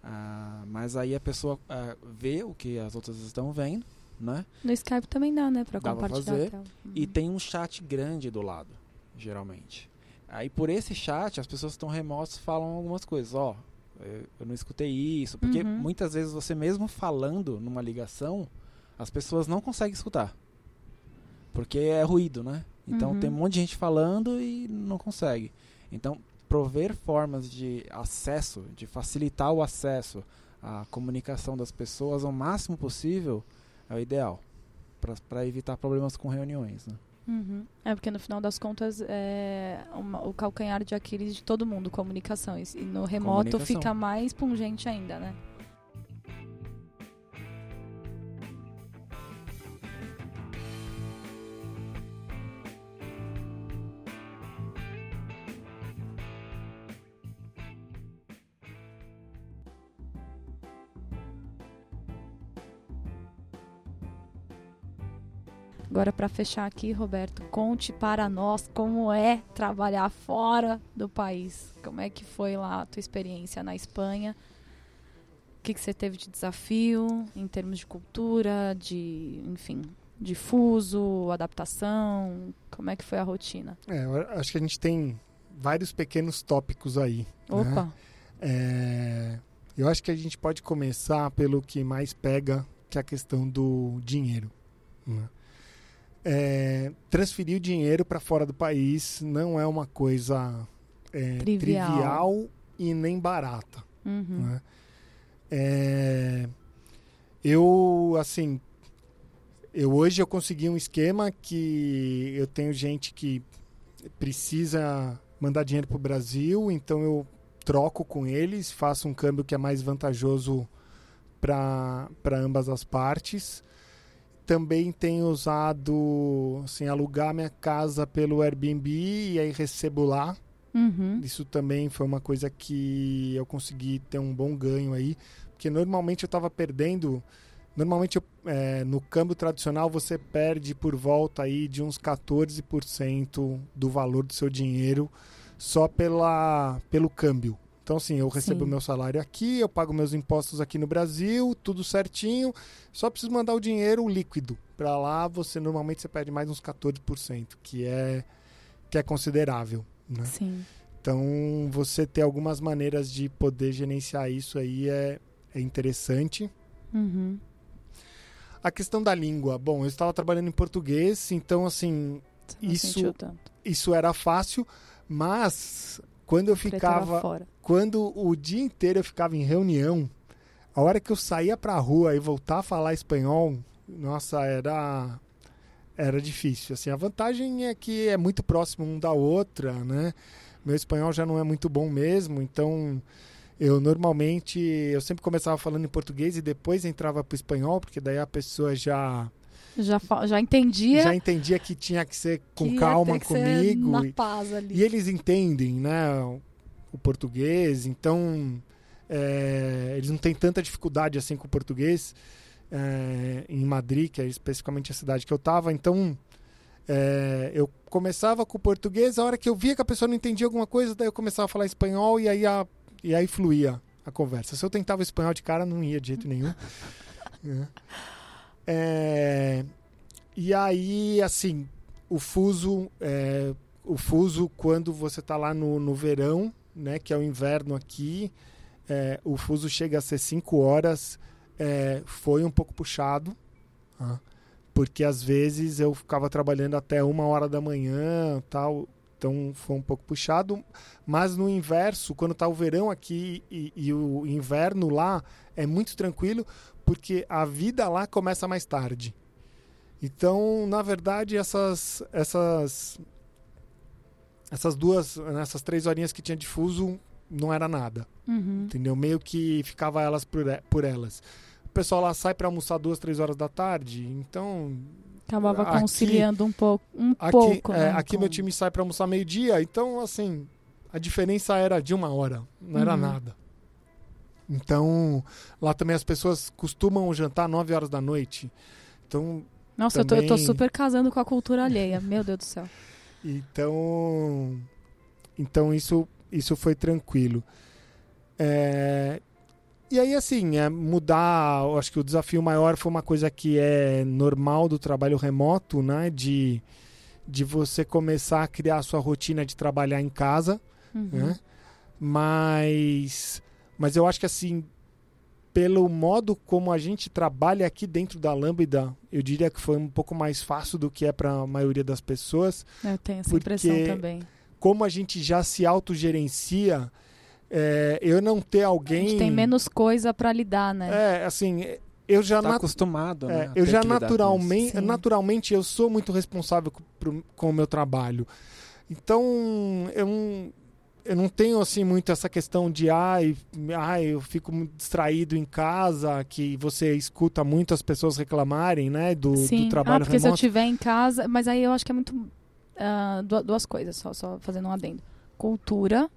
Ah, mas aí a pessoa ah, vê o que as outras estão vendo né? No Skype também dá, né? Dá compartilhar fazer. a tela. Uhum. E tem um chat grande do lado, geralmente. Aí por esse chat, as pessoas que estão remotas falam algumas coisas. Ó, oh, eu não escutei isso. Porque uhum. muitas vezes você mesmo falando numa ligação, as pessoas não conseguem escutar. Porque é ruído, né? Então uhum. tem um monte de gente falando e não consegue. Então, prover formas de acesso, de facilitar o acesso à comunicação das pessoas ao máximo possível, é o ideal para evitar problemas com reuniões. Né? Uhum. É porque no final das contas é uma, o calcanhar de Aquiles de todo mundo, comunicação. E, e no remoto fica mais pungente ainda, né? Agora, para fechar aqui, Roberto, conte para nós como é trabalhar fora do país. Como é que foi lá a tua experiência na Espanha? O que, que você teve de desafio em termos de cultura, de, enfim, de fuso, adaptação? Como é que foi a rotina? É, acho que a gente tem vários pequenos tópicos aí. Né? Opa! Né? É, eu acho que a gente pode começar pelo que mais pega, que é a questão do dinheiro. Né? É, transferir o dinheiro para fora do país não é uma coisa é, trivial. trivial. e nem barata. Uhum. Né? É, eu, assim, eu hoje eu consegui um esquema que eu tenho gente que precisa mandar dinheiro para o Brasil, então eu troco com eles, faço um câmbio que é mais vantajoso para ambas as partes. Também tenho usado, assim, alugar minha casa pelo Airbnb e aí recebo lá. Uhum. Isso também foi uma coisa que eu consegui ter um bom ganho aí, porque normalmente eu estava perdendo. Normalmente eu, é, no câmbio tradicional você perde por volta aí de uns 14% do valor do seu dinheiro só pela, pelo câmbio. Então, assim, eu recebo Sim. meu salário aqui, eu pago meus impostos aqui no Brasil, tudo certinho, só preciso mandar o dinheiro líquido. Para lá, você normalmente você perde mais uns 14%, que é, que é considerável. Né? Sim. Então, você ter algumas maneiras de poder gerenciar isso aí é, é interessante. Uhum. A questão da língua. Bom, eu estava trabalhando em português, então, assim, Isso- isso era fácil, mas quando eu ficava. Quando o dia inteiro eu ficava em reunião, a hora que eu saía pra rua e voltar a falar espanhol, nossa, era. Era difícil. Assim, a vantagem é que é muito próximo um da outra, né? Meu espanhol já não é muito bom mesmo, então eu normalmente eu sempre começava falando em português e depois entrava pro espanhol, porque daí a pessoa já Já, já entendia já entendia que tinha que ser com que calma comigo na e, paz ali. e eles entendem, né, o, português, então é, eles não têm tanta dificuldade assim com o português é, em Madrid, que é especificamente a cidade que eu estava. Então é, eu começava com o português, a hora que eu via que a pessoa não entendia alguma coisa, daí eu começava a falar espanhol e aí, a, e aí fluía a conversa. Se eu tentava espanhol de cara, não ia de jeito nenhum. né? É, e aí, assim, o fuso, é, o fuso quando você está lá no, no verão, né, que é o inverno aqui, é, o fuso chega a ser 5 horas, é, foi um pouco puxado, tá? porque às vezes eu ficava trabalhando até uma hora da manhã, tal, então foi um pouco puxado. Mas no inverso, quando está o verão aqui e, e o inverno lá, é muito tranquilo, porque a vida lá começa mais tarde. Então, na verdade, essas essas essas duas, essas três horinhas que tinha de fuso não era nada, Uhum. entendeu? Meio que ficava elas por, e- por elas. O pessoal lá sai para almoçar duas, três horas da tarde, então Acabava Aqui- conciliando um pouco. Um aqui, pouco, é, né, aqui com- meu time sai para almoçar meio dia, então assim a diferença era de uma hora, não era Uhum. nada. Então lá também as pessoas costumam jantar nove horas da noite, então Nossa, eu, tô, eu tô também- super casando com a cultura alheia. Meu Deus do céu. Então, então isso, isso foi tranquilo. É, e aí, assim, é mudar. acho que o desafio maior foi uma coisa que é normal do trabalho remoto, né? De, de você começar a criar a sua rotina de trabalhar em casa, Uhum. né? Mas, mas eu acho que assim, pelo modo como a gente trabalha aqui dentro da Lambda, eu diria que foi um pouco mais fácil do que é para a maioria das pessoas Eu tenho essa Porque- impressão também. como a gente já se autogerencia, é, eu não ter A alguém. gente tem menos coisa pra lidar, né? É, assim, eu já. Tá nat- acostumado, é, né? a eu já naturalmente, naturalmente eu sou muito responsável pro- com o meu trabalho. Então, eu eu não tenho assim muito essa questão de ai, ai, eu fico muito distraído em casa, que você escuta muito as pessoas reclamarem, né, do, do Sim. trabalho ah, porque se eu remoto. estiver em casa. Mas aí eu acho que é muito. ah, du- duas coisas, só, só fazendo um adendo: cultura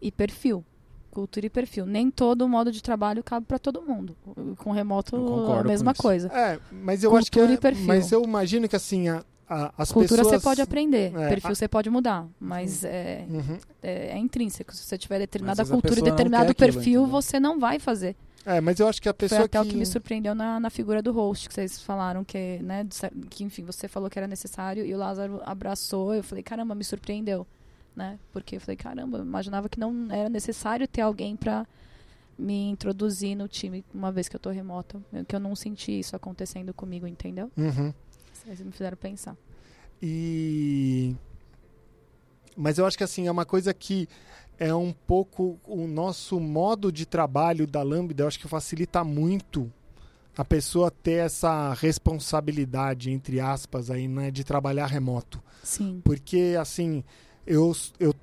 e perfil. Cultura e perfil. Nem todo modo de trabalho cabe pra todo mundo. Com remoto, a mesma coisa. É, mas eu acho que Cultura é- e perfil. mas eu imagino que assim, a, a- as Cultura pessoas você pode aprender, É, perfil a- você pode mudar, mas é, Uhum. é, é intrínseco. Se você tiver determinada cultura e determinado aquilo, perfil, entendeu? você não vai fazer. É, mas eu acho que a Foi pessoa até que... o que me surpreendeu na, na figura do host, que vocês falaram que, né, que enfim, você falou que era necessário e o Lázaro abraçou. Eu falei, caramba, me surpreendeu, né? Porque eu falei, caramba, eu imaginava que não era necessário ter alguém pra me introduzir no time uma vez que eu tô remota, que eu não senti isso acontecendo comigo, entendeu? Uhum. Vocês me fizeram pensar. E... Mas eu acho que assim, é uma coisa que é um pouco o nosso modo de trabalho da Lambda, eu acho que facilita muito a pessoa ter essa responsabilidade, entre aspas, aí, né, de trabalhar remoto. Sim. Porque, assim, eu, eu,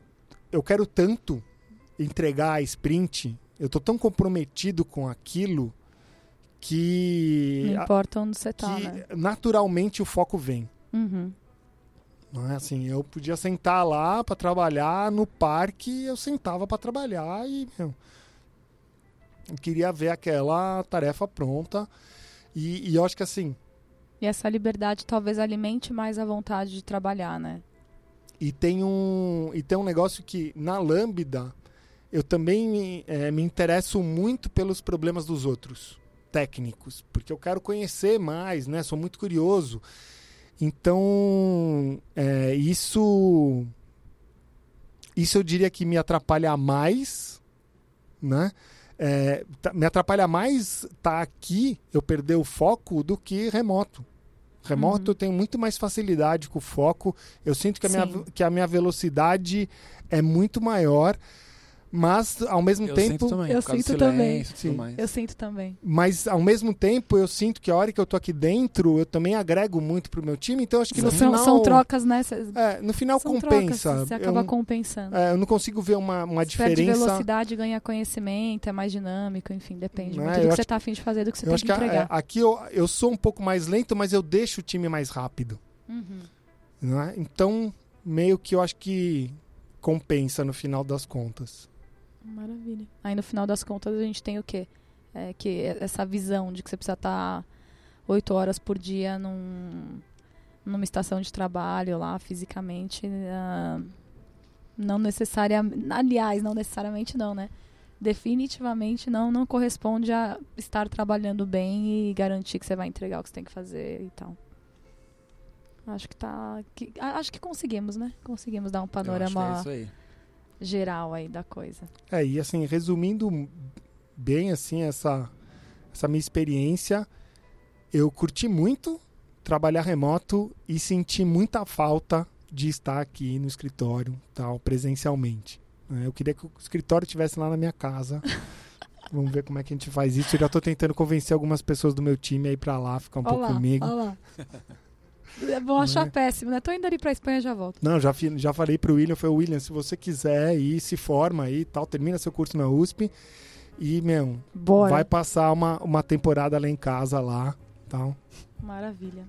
eu quero tanto entregar a sprint, eu tô tão comprometido com aquilo que, Não importa onde você tá, né? naturalmente o foco vem. Uhum. Não é assim, eu podia sentar lá para trabalhar no parque, eu sentava para trabalhar e meu, eu queria ver aquela tarefa pronta. E, e eu acho que assim, E essa liberdade talvez alimente mais a vontade de trabalhar, né? E tem um, e tem um negócio que na Lambda eu também eh, me interesso muito pelos problemas dos outros técnicos, porque eu quero conhecer mais, né? Sou muito curioso. Então, eh, isso isso eu diria que me atrapalha mais, né? Eh, tá- me atrapalha mais estar aqui, eu perder o foco, do que remoto. Remoto Uhum. eu tenho muito mais facilidade com o foco. Eu sinto que a, minha, que a minha velocidade é muito maior, mas ao mesmo Eu tempo. sinto também, Eu sinto também. silêncio tudo Sim. Eu sinto também. Mas ao mesmo tempo eu sinto que a hora que eu tô aqui dentro, eu também agrego muito pro meu time. Então acho que no são, final. são trocas, né? Cê- É, no final são compensa. trocas, você eu, acaba compensando. é, eu não consigo ver uma, uma Você perde diferença. velocidade, ganha conhecimento, é mais dinâmico, enfim, depende Né, muito eu do que você tá afim de fazer, do que você eu tem acho que que a- entregar. é, aqui eu, eu sou um pouco mais lento, mas eu deixo o time mais rápido. Uhum. né? Então, meio que eu acho que compensa no final das contas. Maravilha. Aí no final das contas a gente tem o quê? É, que essa visão de que você precisa estar oito horas por dia num, numa estação de trabalho lá, fisicamente. ah, não necessariamente. Aliás, não necessariamente não, né? Definitivamente não, não corresponde a estar trabalhando bem e garantir que você vai entregar o que você tem que fazer e tal. Acho que tá. que- acho que conseguimos, né? Conseguimos dar um Eu acho que é panorama isso aí. Geral aí da coisa. É, e assim, resumindo bem assim essa, essa minha experiência, eu curti muito trabalhar remoto e senti muita falta de estar aqui no escritório, tal, presencialmente. né? Eu queria que o escritório estivesse lá na minha casa. Vamos ver como é que a gente faz isso. Eu já estou tentando convencer algumas pessoas do meu time a ir para lá, ficar um pouco Olha lá, comigo. olha lá. Vão achar é? péssimo, né? Tô indo ali pra Espanha já volto. Não, já, já falei pro William, foi o William, se você quiser ir, se forma aí, tal, termina seu curso na USP e, meu, Bora. vai passar uma, uma temporada lá em casa lá, tal. Maravilha.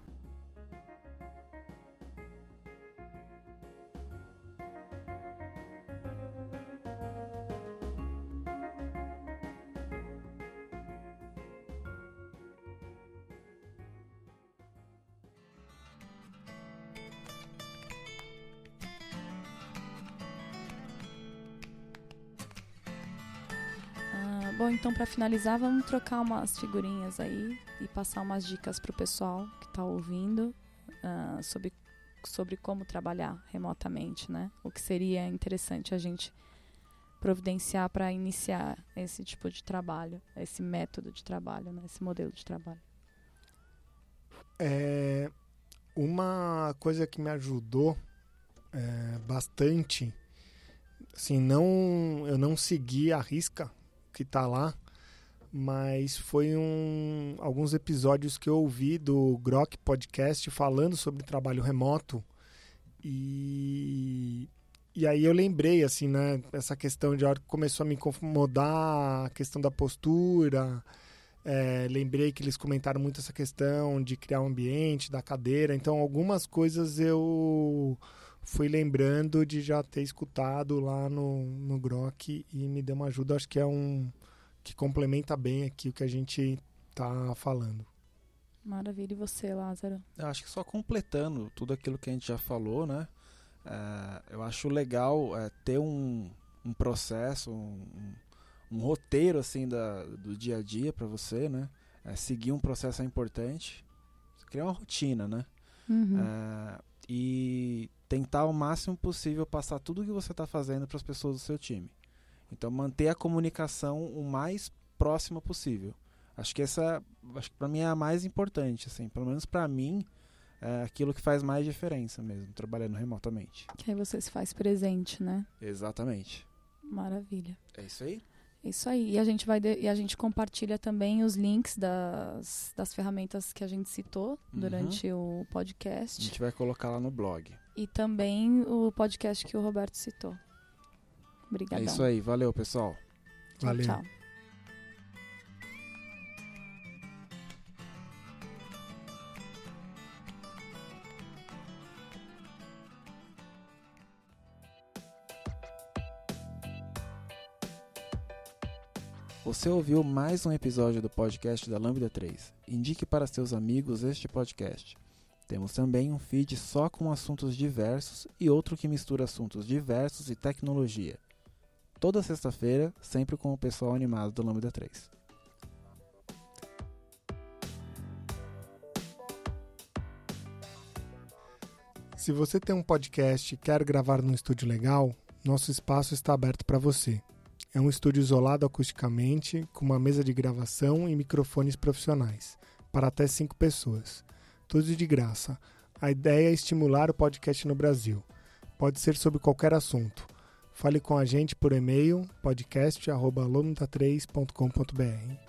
Bom, então para finalizar, vamos trocar umas figurinhas aí e passar umas dicas pro pessoal que tá ouvindo ah, sobre, sobre como trabalhar remotamente, né? O que seria interessante a gente providenciar para iniciar esse tipo de trabalho, esse método de trabalho, né? Esse modelo de trabalho. É, uma coisa que me ajudou é, bastante, assim, não, eu não segui a risca que tá lá, mas foi um, alguns episódios que eu ouvi do Grok Podcast falando sobre trabalho remoto e, e aí eu lembrei, assim, né, essa questão de hora que começou a me incomodar, a questão da postura, é, lembrei que eles comentaram muito essa questão de criar um ambiente, da cadeira. Então, algumas coisas eu fui lembrando de já ter escutado lá no, no Grok e me deu uma ajuda. Acho que é um que complementa bem aqui o que a gente tá falando. Maravilha. E você, Lázaro? Eu acho que só completando tudo aquilo que a gente já falou, né? É, eu acho legal é, ter um, um processo, um, um roteiro assim da, do dia a dia para você, né? É, seguir um processo é importante. Você criar uma rotina, né? Uhum. E tentar ao máximo possível passar tudo o que você está fazendo para as pessoas do seu time. Então manter a comunicação o mais próxima possível. Acho que essa, acho que para mim é a mais importante, assim, pelo menos para mim, é aquilo que faz mais diferença mesmo, trabalhando remotamente. Que aí você se faz presente, né? Exatamente. Maravilha. É isso aí? É Isso aí. E a gente vai de- e a gente compartilha também os links das, das ferramentas que a gente citou Uhum. durante o A podcast. gente vai colocar lá no blog. E também o podcast que o Roberto citou. Obrigadão. É isso aí, valeu pessoal. Valeu. tchau. Você ouviu mais um episódio do podcast da Lambda 3. Indique para seus amigos este podcast. Temos também um feed só com assuntos diversos e outro que mistura assuntos diversos e tecnologia. Toda sexta-feira, sempre com o pessoal animado do Lambda 3. Se você tem um podcast e quer gravar num estúdio legal, nosso espaço está aberto para você. É um estúdio isolado acusticamente, com uma mesa de gravação e microfones profissionais, para até cinco pessoas. Tudo de graça. A ideia é estimular o podcast no Brasil. Pode ser sobre qualquer assunto. Fale com a gente por e-mail podcast.lomita3.com.br.